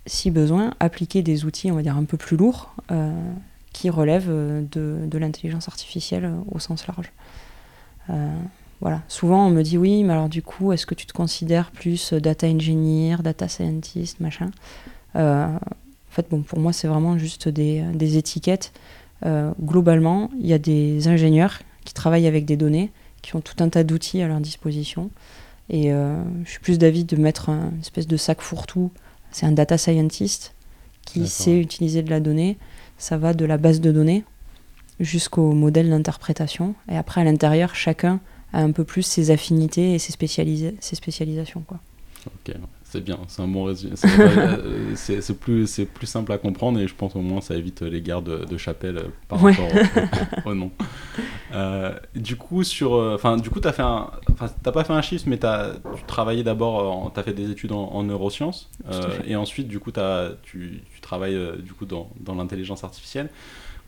si besoin, appliquer des outils, on va dire, un peu plus lourds, euh, qui relèvent euh, de, l'intelligence artificielle euh, au sens large. Voilà. Souvent, on me dit oui, mais alors du coup, est-ce que tu te considères plus data engineer, data scientist, machin? En fait, bon, pour moi, c'est vraiment juste des, des étiquettes. globalement, il y a des ingénieurs qui travaillent avec des données, qui ont tout un tas d'outils à leur disposition. Et je suis plus d'avis de mettre un, une espèce de sac fourre-tout c'est un data scientist qui sait utiliser de la donnée. Ça va de la base de données jusqu'au modèle d'interprétation. Et après, à l'intérieur, chacun un peu plus ses affinités et ses, ses spécialisations. Quoi. Ok, c'est bien, c'est un bon résumé. Euh, c'est plus, plus simple à comprendre et je pense au moins ça évite les guerres de, chapelle par rapport au, nom. Euh, du coup, sur, euh, enfin, du coup, t'as fait un, t'as pas fait un chiffre, mais as, tu travaillais d'abord, tu as fait des études en, neurosciences et ensuite, du coup, as, tu, tu, travailles du coup dans, dans l'intelligence artificielle.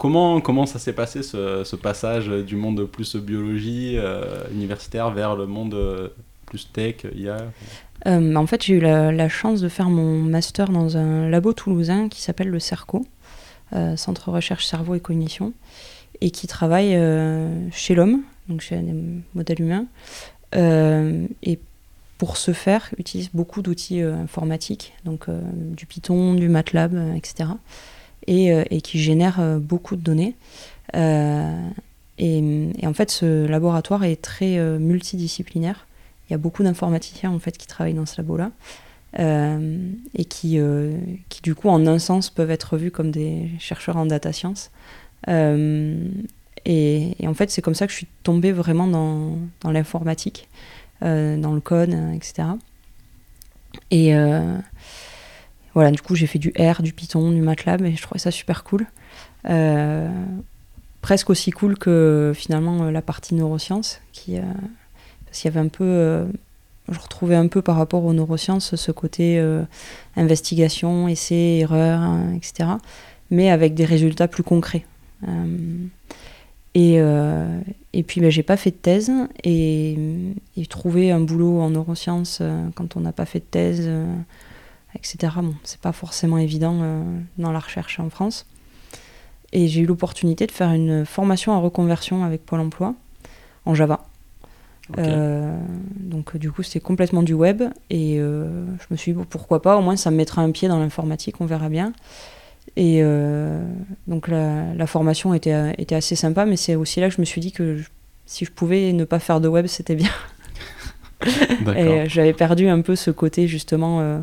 Comment, comment ça s'est passé ce, passage du monde plus biologie universitaire vers le monde plus tech, IA euh, En fait, j'ai eu la, chance de faire mon master dans un labo toulousain qui s'appelle le CERCO, euh, Centre Recherche Cerveau et Cognition, et qui travaille euh, chez l'homme, donc chez des modèles humains. et pour ce faire, utilise beaucoup d'outils informatiques, donc du Python, du MATLAB, etc. Et, et, qui génère beaucoup de données. Et, et, en fait, ce laboratoire est très multidisciplinaire il y a beaucoup d'informaticiens en fait qui travaillent dans ce labo-là euh, et qui, euh, du coup en un sens peuvent être vus comme des chercheurs en data science. Euh, et, en fait c'est comme ça que je suis tombée vraiment dans, dans l'informatique, dans le code, etc. Et voilà, du coup j'ai fait du R, du Python, du MATLAB et je trouvais ça super cool presque aussi cool que finalement la partie neurosciences qui, parce qu'il y avait un peu, euh, je retrouvais un peu par rapport aux neurosciences ce côté euh, investigation, essai, erreur, hein, etc. Mais avec des résultats plus concrets. Euh, et, et puis ben, j'ai pas fait de thèse et, trouver un boulot en neurosciences quand on n'a pas fait de thèse, etc. Bon, c'est pas forcément évident dans la recherche en France. Et j'ai eu l'opportunité de faire une formation en reconversion avec Pôle emploi en Java. Euh, donc du coup c'était complètement du web et euh, je me suis dit pourquoi pas, au moins ça me mettra un pied dans l'informatique, on verra bien. Et euh, donc la, formation était, était assez sympa, mais c'est aussi là que je me suis dit que si je pouvais ne pas faire de web, c'était bien. et j'avais perdu un peu ce côté justement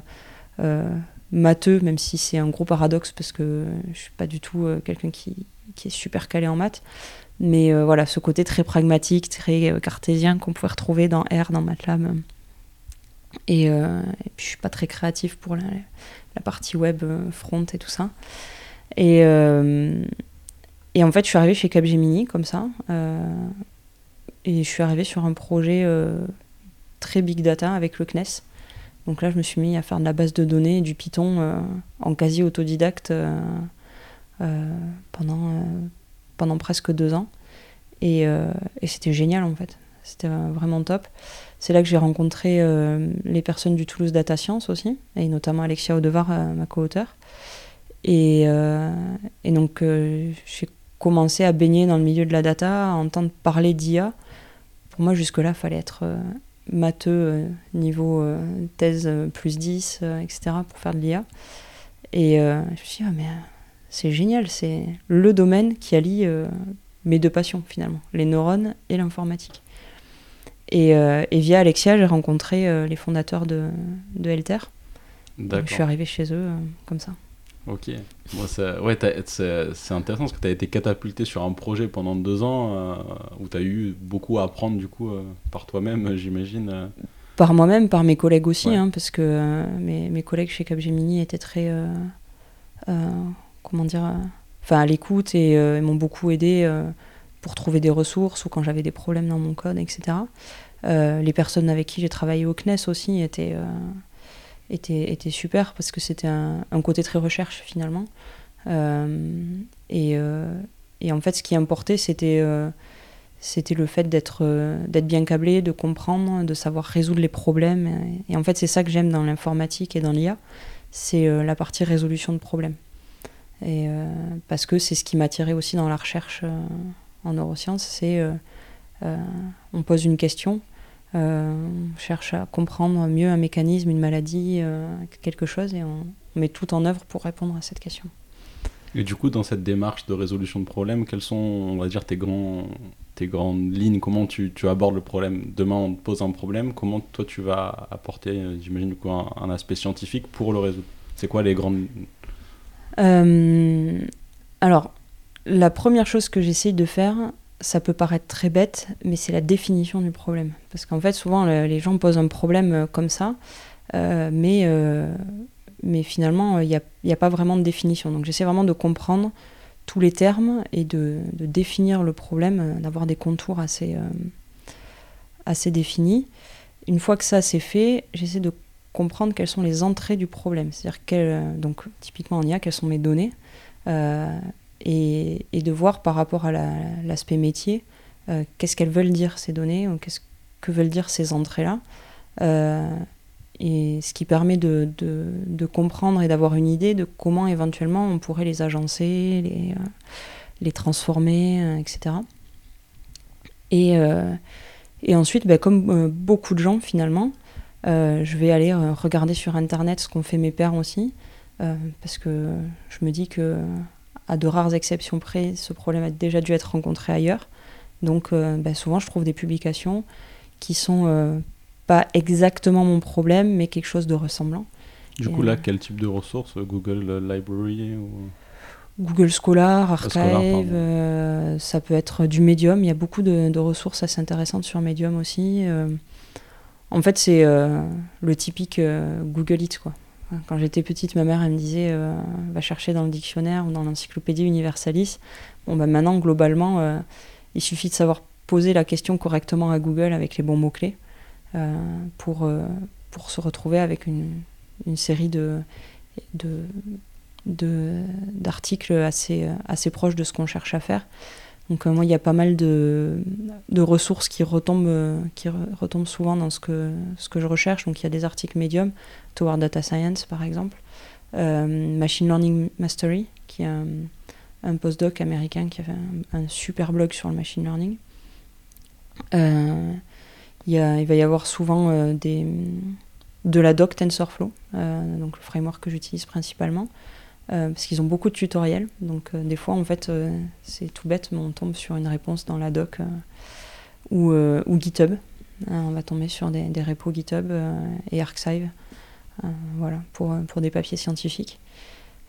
matheux, même si c'est un gros paradoxe parce que je suis pas du tout quelqu'un qui, qui, est super calé en maths. Mais euh, voilà, ce côté très pragmatique, très euh, cartésien qu'on pouvait retrouver dans R, dans MATLAB. Et, euh, puis je suis pas très créatif pour la, partie web, front et tout ça. Et, et en fait, je suis arrivée chez Capgemini comme ça. et je suis arrivée sur un projet très big data avec le CNES. Donc là, je me suis mis à faire de la base de données du Python en quasi autodidacte pendant pendant presque deux ans. Et, euh, c'était génial en fait. C'était vraiment top. C'est là que j'ai rencontré euh, les personnes du Toulouse Data Science aussi, et notamment Alexia Odevar, euh, ma co-auteure. Et, et, donc j'ai commencé à baigner dans le milieu de la data, à entendre parler d'IA. Pour moi, jusque-là, il fallait être matheux, niveau thèse plus 10, etc., pour faire de l'IA. Et je me suis dit, ah, mais c'est génial, c'est le domaine qui allie euh, mes deux passions finalement, les neurones et l'informatique. Et, euh, via Alexia, j'ai rencontré euh, les fondateurs de, de Helter. Je suis arrivé chez eux comme ça. Ok. ouais, c'est intéressant parce que tu as été catapulté sur un projet pendant deux ans où tu as eu beaucoup à apprendre du coup par toi-même, j'imagine. Par moi-même, par mes collègues aussi, hein, parce que mes, mes, collègues chez Capgemini étaient très comment dire, enfin à l'écoute et m'ont beaucoup aidé pour trouver des ressources ou quand j'avais des problèmes dans mon code, etc. les personnes avec qui j'ai travaillé au CNES aussi étaient, étaient, étaient super parce que c'était un, côté très recherche finalement. et, et en fait, ce qui importait, c'était euh, c'était le fait d'être euh, d'être bien câblé, de comprendre, de savoir résoudre les problèmes. Et, en fait, c'est ça que j'aime dans l'informatique et dans l'IA, c'est euh, la partie résolution de problèmes. Et, parce que c'est ce qui m'attirait aussi dans la recherche en neurosciences, c'est on pose une question, on cherche à comprendre mieux un mécanisme, une maladie, quelque chose, et on met tout en œuvre pour répondre à cette question. Et du coup, dans cette démarche de résolution de problème, quelles sont, on va dire, tes, grands, tes grandes lignes? Comment tu, tu, abordes le problème? Demain, on te pose un problème. Comment toi, tu vas apporter, j'imagine, un, un aspect scientifique pour le résoudre? C'est quoi les grandes... Euh, alors, la première chose que j'essaye de faire, ça peut paraître très bête, mais c'est la définition du problème. Parce qu'en fait, souvent, les gens posent un problème euh, comme ça, euh, mais mais finalement, il n'y a, a, pas vraiment de définition. Donc j'essaie vraiment de comprendre tous les termes et de, de définir le problème, euh, d'avoir des contours assez, euh, assez définis. Une fois que ça c'est fait, j'essaie de comprendre quelles sont les entrées du problème. C'est-à-dire, euh, donc typiquement en IA, quelles sont mes données, et, de voir par rapport à l'aspect métier, qu'est-ce qu'elles veulent dire ces données, ou qu'est-ce que veulent dire ces entrées-là et ce qui permet de, comprendre et d'avoir une idée de comment éventuellement on pourrait les agencer, les, euh, transformer, euh, etc. Et, euh, ensuite, bah, comme beaucoup de gens finalement, je vais aller regarder sur Internet ce qu'ont fait mes pères aussi, parce que je me dis que à de rares exceptions près, ce problème a déjà dû être rencontré ailleurs. Donc bah, souvent, je trouve des publications qui sont pas exactement mon problème, mais quelque chose de ressemblant. Du coup, là, euh, quel type de ressources Google Library ou... Google Scholar, Archive, euh, ça peut être du Medium. Il y a beaucoup de, ressources assez intéressantes sur Medium aussi. Euh. en fait, c'est le typique Google It. Quoi. Quand j'étais petite, ma mère elle me disait va chercher dans le dictionnaire ou dans l'encyclopédie Universalis. Bon, bah, maintenant, globalement, il suffit de savoir poser la question correctement à Google avec les bons mots-clés. Euh, pour, euh, pour se retrouver avec une, une série de, de, d'articles assez, assez proches de ce qu'on cherche à faire. Donc euh, moi, il y a pas mal de, ressources qui retombent, qui retombent souvent dans ce que, je recherche. Donc il y a des articles Medium, Toward Data Science par exemple, Machine Learning Mastery, qui est un, postdoc américain qui a fait un, super blog sur le machine learning. Il, va y avoir souvent euh, de la doc TensorFlow, euh, donc le framework que j'utilise principalement, euh, parce qu'ils ont beaucoup de tutoriels. Donc des fois, en fait, c'est tout bête, mais on tombe sur une réponse dans la doc ou, GitHub. on va tomber sur des, des repos GitHub et Archive, voilà, pour, pour des papiers scientifiques.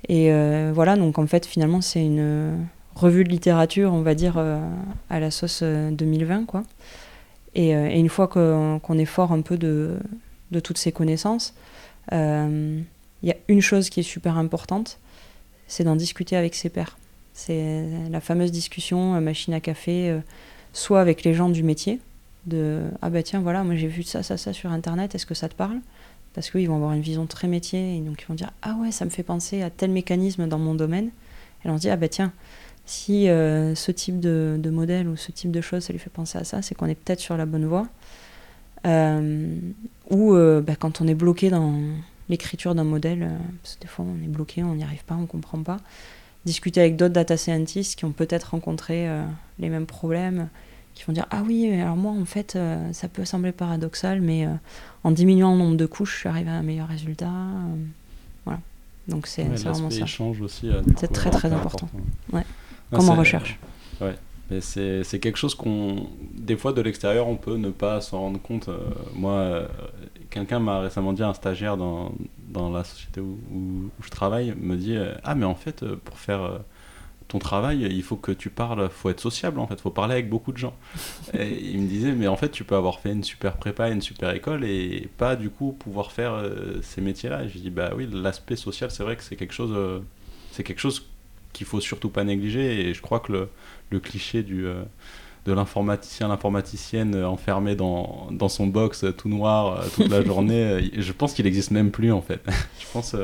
Et voilà, donc en fait, finalement, c'est une revue de littérature, on va dire, à la sauce 2020, quoi. Euh, et, une fois qu'on est fort un peu de, de toutes ces connaissances, il euh, y a une chose qui est super importante, c'est d'en discuter avec ses pairs. C'est la fameuse discussion euh, machine à café, soit avec les gens du métier, de ah bah tiens voilà moi j'ai vu ça ça ça sur internet est-ce que ça te parle? Parce qu'ils vont avoir une vision très métier et donc ils vont dire ah ouais ça me fait penser à tel mécanisme dans mon domaine et on se dit ah bah tiens si euh, ce type de, modèle ou ce type de choses, ça lui fait penser à ça, c'est qu'on est peut-être sur la bonne voie. Euh, ou euh, bah, quand on est bloqué dans l'écriture d'un modèle, parce que des fois on est bloqué, on n'y arrive pas, on ne comprend pas, discuter avec d'autres data scientists qui ont peut-être rencontré les mêmes problèmes, qui vont dire Ah oui, alors moi en fait, ça peut sembler paradoxal, mais en diminuant le nombre de couches, je suis arrivé à un meilleur résultat. voilà. Donc c'est vraiment ça. C'est très très important. Ouais comme en recherche. Ouais. Mais c'est quelque chose qu'on, des fois de l'extérieur, on peut ne pas s'en rendre compte. Euh, moi, euh, quelqu'un m'a récemment dit, un stagiaire dans, dans la société où, où, je travaille, me dit euh, Ah, mais en fait, pour faire ton travail, il faut que tu parles, faut être sociable en fait, faut parler avec beaucoup de gens. et il me disait, mais en fait, tu peux avoir fait une super prépa, une super école et pas du coup pouvoir faire ces métiers-là. Et je dis, bah oui, l'aspect social, c'est vrai que c'est quelque chose, c'est quelque chose qu'il faut surtout pas négliger. Et je crois que le, le cliché du, de l'informaticien, l'informaticienne enfermé dans, dans, son box tout noir toute la journée, je pense qu'il n'existe même plus en fait. je pense.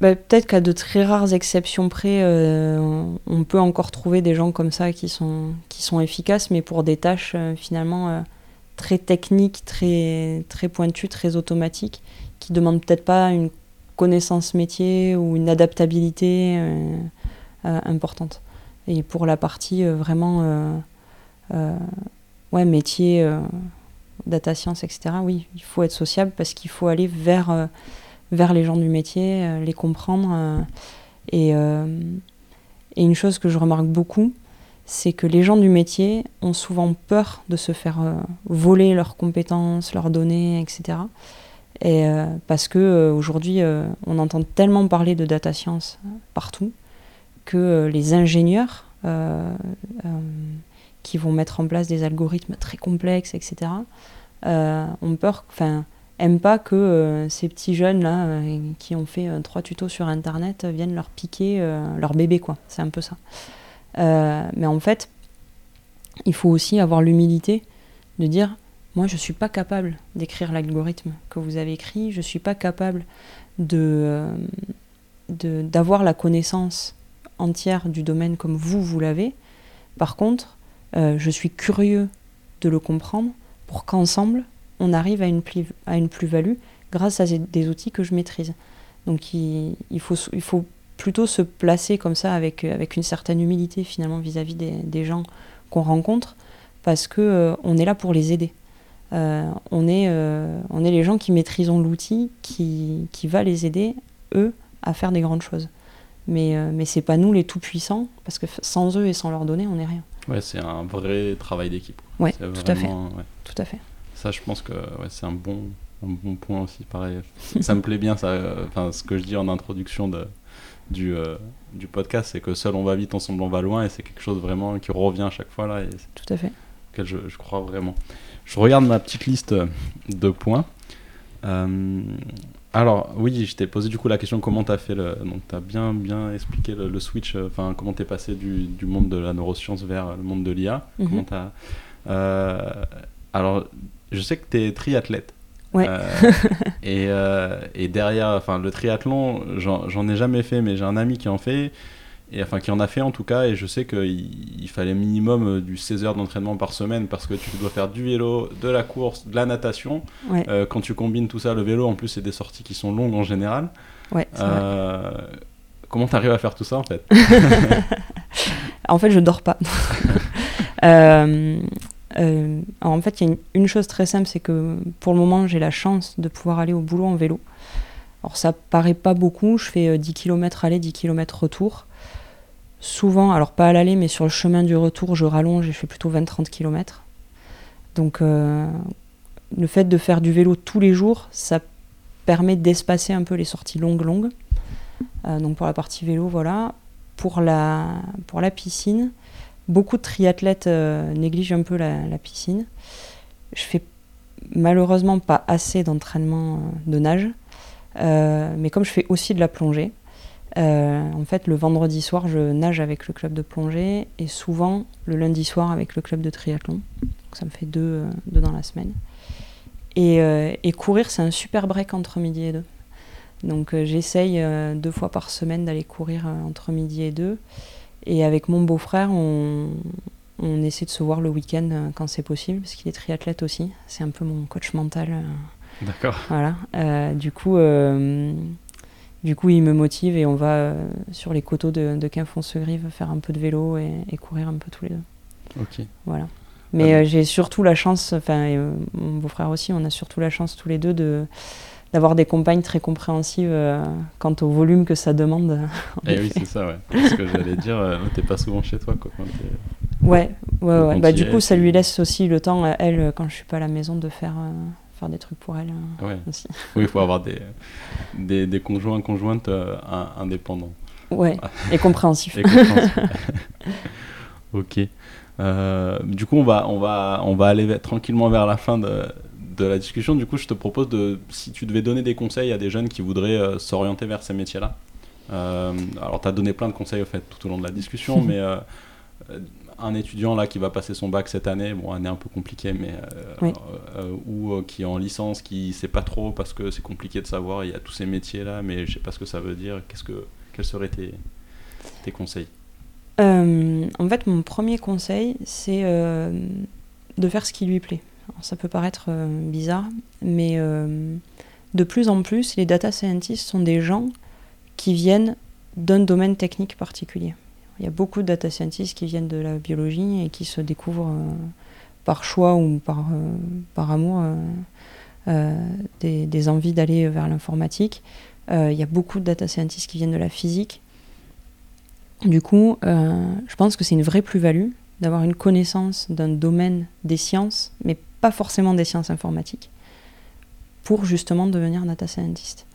Bah, peut-être qu'à de très rares exceptions près, on peut encore trouver des gens comme ça qui sont, qui sont efficaces, mais pour des tâches finalement très techniques, très, très pointues, très automatiques, qui ne demandent peut-être pas une connaissance métier ou une adaptabilité euh, euh, importante. Et pour la partie euh, vraiment ouais, métier, data science, etc., oui, il faut être sociable parce qu'il faut aller vers, vers les gens du métier, les comprendre. Et, et, une chose que je remarque beaucoup, c'est que les gens du métier ont souvent peur de se faire voler leurs compétences, leurs données, etc. Et, euh, parce que euh, aujourd'hui, euh, on entend tellement parler de data science partout que les ingénieurs qui vont mettre en place des algorithmes très complexes, etc., ont aiment pas que ces petits jeunes là qui ont fait trois tutos sur internet viennent leur piquer leur bébé, quoi. C'est un peu ça. mais en fait, il faut aussi avoir l'humilité de dire moi, je ne suis pas capable d'écrire l'algorithme que vous avez écrit, je ne suis pas capable de, euh, d'avoir la connaissance entière du domaine comme vous, vous l'avez. Par contre, euh, je suis curieux de le comprendre pour qu'ensemble, on arrive à une, une plus-value grâce à des outils que je maîtrise. Donc il, il, faut, il faut plutôt se placer comme ça avec, avec une certaine humilité finalement vis-à-vis des, gens qu'on rencontre parce qu'on euh, on est là pour les aider. Euh, on, est, euh, on est les gens qui maîtrisons l'outil qui, qui, va les aider, eux, à faire des grandes choses. Mais, euh, mais c'est pas nous les tout-puissants, parce que sans eux et sans leurs données, on n'est rien. Ouais, c'est un vrai travail d'équipe. Ouais, tout à fait. Tout à fait. Ça, je pense que ouais, c'est un bon, un bon point aussi, pareil. ça me plaît bien, ça, ce que je dis en introduction de, du, du podcast, c'est que seul on va vite, ensemble on va loin, et c'est quelque chose vraiment qui revient à chaque fois là. Et tout à fait. Auquel je, je crois vraiment. Je regarde ma petite liste de points. Euh, alors, oui, je t'ai posé du coup la question comment tu as fait le. Donc, tu as bien, bien expliqué le, switch, euh, enfin, comment tu es passé du, du, monde de la neuroscience vers le monde de l'IA. Mhm. Euh, alors, je sais que tu es triathlète. Ouais. et, et, derrière, enfin, le triathlon, j'en ai jamais fait, mais j'ai un ami qui en fait et enfin qui en a fait en tout cas et je sais qu'il il fallait minimum euh, du 16 heures d'entraînement par semaine parce que tu dois faire du vélo, de la course, de la natation. Euh, quand tu combines tout ça, le vélo en plus c'est des sorties qui sont longues en général. Ouais, euh, comment tu arrives à faire tout ça en fait? En fait je dors pas. euh, en fait il y a une, chose très simple c'est que pour le moment j'ai la chance de pouvoir aller au boulot en vélo. Alors ça paraît pas beaucoup, je fais 10 km aller, 10 km retour. Souvent, alors pas à l'aller, mais sur le chemin du retour, je rallonge et je fais plutôt 20-30 km. Donc euh, le fait de faire du vélo tous les jours, ça permet d'espacer un peu les sorties longues longues. Euh, donc pour la partie vélo, voilà. Pour la, pour la piscine, beaucoup de triathlètes euh, négligent un peu la, la, piscine. Je fais malheureusement pas assez d'entraînement de nage, mais comme je fais aussi de la plongée, euh, en fait, le vendredi soir, je nage avec le club de plongée et souvent le lundi soir avec le club de triathlon. Donc, ça me fait deux, euh, deux dans la semaine. Et, euh, et courir, c'est un super break entre midi et deux. Donc j'essaye deux fois par semaine d'aller courir entre midi et deux. Et avec mon beau-frère, on, on, essaie de se voir le week-end quand c'est possible, parce qu'il est triathlète aussi. C'est un peu mon coach mental. D'accord. Voilà. du coup du coup, il me motive et on va euh, sur les coteaux de, de Quinfonce-Grive faire un peu de vélo et, courir un peu tous les deux. Ok. Voilà. Mais ah euh, j'ai surtout la chance, enfin, euh, mon beau-frère aussi, on a surtout la chance tous les deux de d'avoir des compagnes très compréhensives quant au volume que ça demande. Eh oui, c'est ça, ouais. Ce que j'allais dire, t'es pas souvent chez toi, quoi. ouais, ouais, ouais. Bah, du coup, ça lui laisse aussi le temps, elle, quand je suis pas à la maison, de faire faire des trucs pour elle euh, aussi. Oui, il faut avoir des, des, des conjoints, conjointes euh, indépendants. Ouais, et compréhensifs. ok. Euh, du coup, on va, on, va, on va aller tranquillement vers la fin de, de, la discussion. Du coup, je te propose de, si tu devais donner des conseils à des jeunes qui voudraient s'orienter vers ces métiers-là, alors, tu as donné plein de conseils au fait, tout au long de la discussion, mais un étudiant là qui va passer son bac cette année, bon, année un peu compliquée, mais ou qui est en licence, qui sait pas trop parce que c'est compliqué de savoir, il y a tous ces métiers là, mais je sais pas ce que ça veut dire. Qu'est-ce que, quels seraient tes, tes conseils? En fait, mon premier conseil, c'est de faire ce qui lui plaît. ça peut paraître bizarre, mais de plus en plus, les data scientists sont des gens qui viennent d'un domaine technique particulier. Il y a beaucoup de data scientists qui viennent de la biologie et qui se découvrent euh, par choix ou par, euh, par amour euh, des, envies d'aller vers l'informatique. il y a beaucoup de data scientists qui viennent de la physique. Du coup, je pense que c'est une vraie plus-value d'avoir une connaissance d'un domaine des sciences, mais pas forcément des sciences informatiques pour justement devenir data scientist.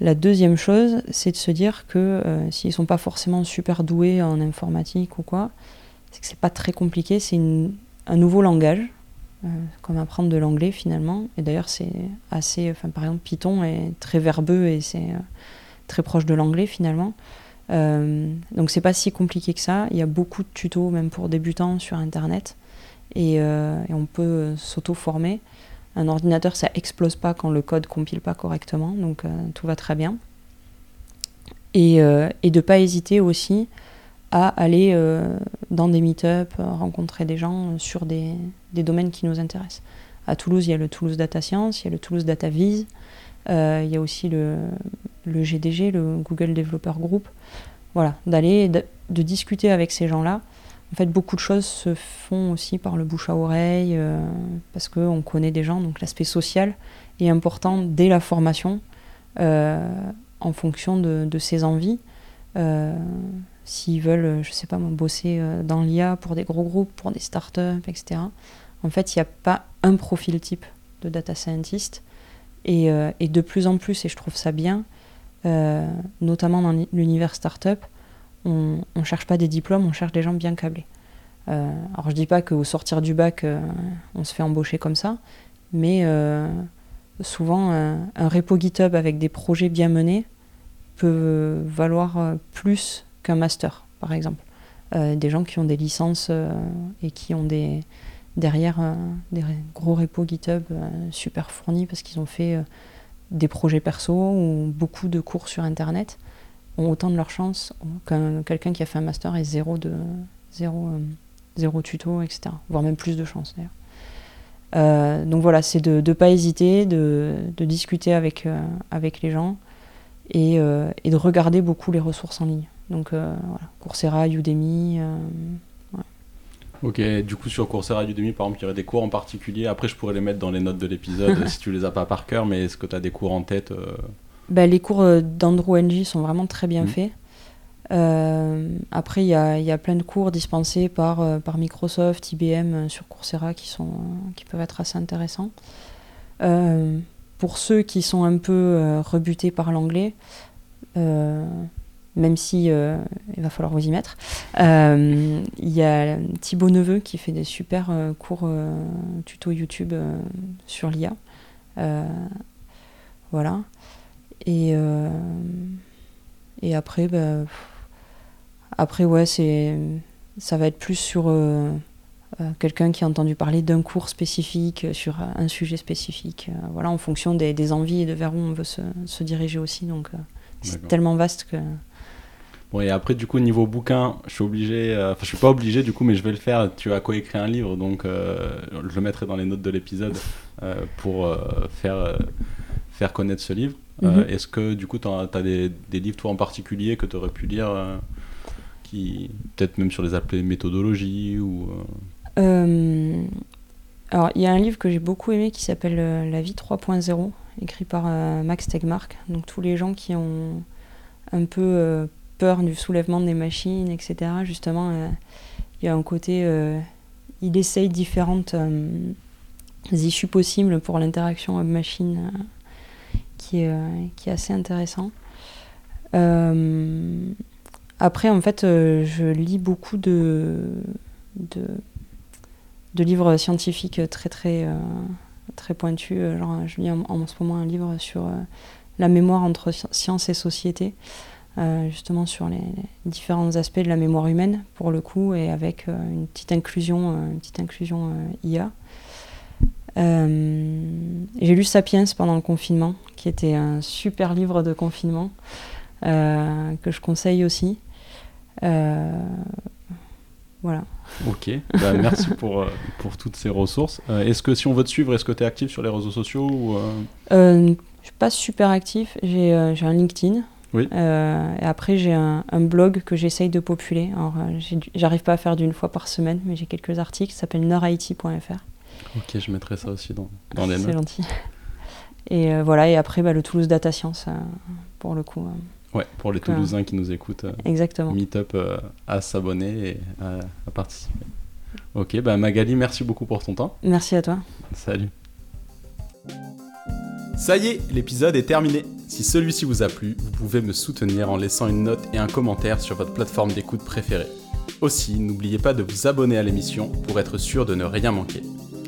La deuxième chose, c'est de se dire que euh, s'ils ne sont pas forcément super doués en informatique ou quoi, c'est que c'est pas très compliqué, c'est un nouveau langage, euh, comme apprendre de l'anglais finalement. Et d'ailleurs, c'est assez. Enfin, par exemple, Python est très verbeux et c'est très proche de l'anglais finalement. donc c'est pas si compliqué que ça. Il y a beaucoup de tutos, même pour débutants, sur Internet. Et, et on peut s'auto-former. Un ordinateur, ça explose pas quand le code compile pas correctement, donc euh, tout va très bien. Et, euh, de ne pas hésiter aussi à aller euh, dans des meet-up, rencontrer des gens sur des, domaines qui nous intéressent. À Toulouse, il y a le Toulouse Data Science, il y a le Toulouse Data Vise, il y a aussi le, le, GDG, le Google Developer Group. Voilà, d'aller, de discuter avec ces gens-là en fait, beaucoup de choses se font aussi par le bouche à oreille, euh, parce qu'on connaît des gens, donc l'aspect social est important dès la formation, euh, en fonction de, ses envies. Euh, s'ils veulent, je sais pas bosser dans l'IA pour des gros groupes, pour des startups, etc. En fait, il n'y a pas un profil type de data scientist. Et, de plus en plus, et je trouve ça bien, notamment dans l'univers startup, on ne cherche pas des diplômes, on cherche des gens bien câblés. Euh, alors je dis pas qu'au sortir du bac, euh, on se fait embaucher comme ça, mais euh, souvent un repo GitHub avec des projets bien menés peut valoir plus qu'un master, par exemple. des gens qui ont des licences et qui ont des, derrière des gros repos GitHub super fournis parce qu'ils ont fait des projets perso ou beaucoup de cours sur Internet ont autant de leur chance qu'un quelqu'un qui a fait un master et zéro, de, zéro, euh, zéro tuto, etc. Voire même plus de chance d'ailleurs. Euh, donc voilà, c'est de ne pas hésiter, de, de discuter avec, euh, avec les gens et, et, de regarder beaucoup les ressources en ligne. Donc voilà, Coursera, Udemy. Ok, du coup sur Coursera, Udemy, par exemple, il y aurait des cours en particulier. Après, je pourrais les mettre dans les notes de l'épisode si tu les as pas par cœur, mais est-ce que tu as des cours en tête bah, les cours euh, d'Andrew Ng sont vraiment très bien mmh. faits. Euh, après, il y a, y a, plein de cours dispensés par, euh, par Microsoft, IBM sur Coursera qui, sont, qui peuvent être assez intéressants. pour ceux qui sont un peu rebutés par l'anglais, même si il va falloir vous y mettre, il y a Thibaut Neveu qui fait des super cours tuto YouTube sur l'IA. voilà. Et, euh, et après, bah, après ouais, c'est, ça va être plus sur euh, euh, quelqu'un qui a entendu parler d'un cours spécifique, sur un sujet spécifique, voilà, en fonction des, des, envies et de vers où on veut se, se diriger aussi. Donc c'est tellement vaste que. Bon, et après, du coup, niveau bouquin, je suis obligé, enfin, je suis pas obligé, du coup, mais je vais le faire. Tu as coécrit un livre, donc je le mettrai dans les notes de l'épisode pour faire, faire connaître ce livre. Euh, mhm. Est-ce que du coup, tu as, des, livres, toi en particulier, que tu aurais pu lire, euh, qui peut-être même sur les appelés méthodologie ou, euh? Alors, il y a un livre que j'ai beaucoup aimé qui s'appelle La vie 3.0, écrit par Max Tegmark. Donc, tous les gens qui ont un peu peur du soulèvement des machines, etc., justement, il y a un côté. il essaye différentes issues possibles pour l'interaction homme-machine qui est, euh, qui est assez intéressant. Euh, après, en fait, euh, je lis beaucoup de, de, de, livres scientifiques très, très, très pointus. Genre, je lis en, ce moment un livre sur la mémoire entre science et société, justement sur les, différents aspects de la mémoire humaine, pour le coup, et avec une petite inclusion, une petite inclusion IA. J'ai lu Sapiens pendant le confinement, qui était un super livre de confinement, que je conseille aussi. voilà. Ok, bah, merci pour, euh, pour toutes ces ressources. Euh, est-ce que si on veut te suivre, est-ce que tu es actif sur les réseaux sociaux ou, euh... euh je suis pas super actif, j'ai un LinkedIn. Oui. et après, j'ai un, un, blog que j'essaye de populer. J'arrive pas à faire d'une fois par semaine, mais j'ai quelques articles. Ça s'appelle nordit.fr. Ok, je mettrai ça aussi dans, dans les notes. C'est gentil. Et voilà, et après, bah, le Toulouse Data Science, pour le coup. Ouais, pour les Toulousains qui nous écoutent. Euh, Exactement. Meetup euh, à s'abonner et à, participer. Ok, bah Magali, merci beaucoup pour ton temps. Merci à toi. Salut. Ça y est, l'épisode est terminé. Si celui-ci vous a plu, vous pouvez me soutenir en laissant une note et un commentaire sur votre plateforme d'écoute préférée. Aussi, n'oubliez pas de vous abonner à l'émission pour être sûr de ne rien manquer.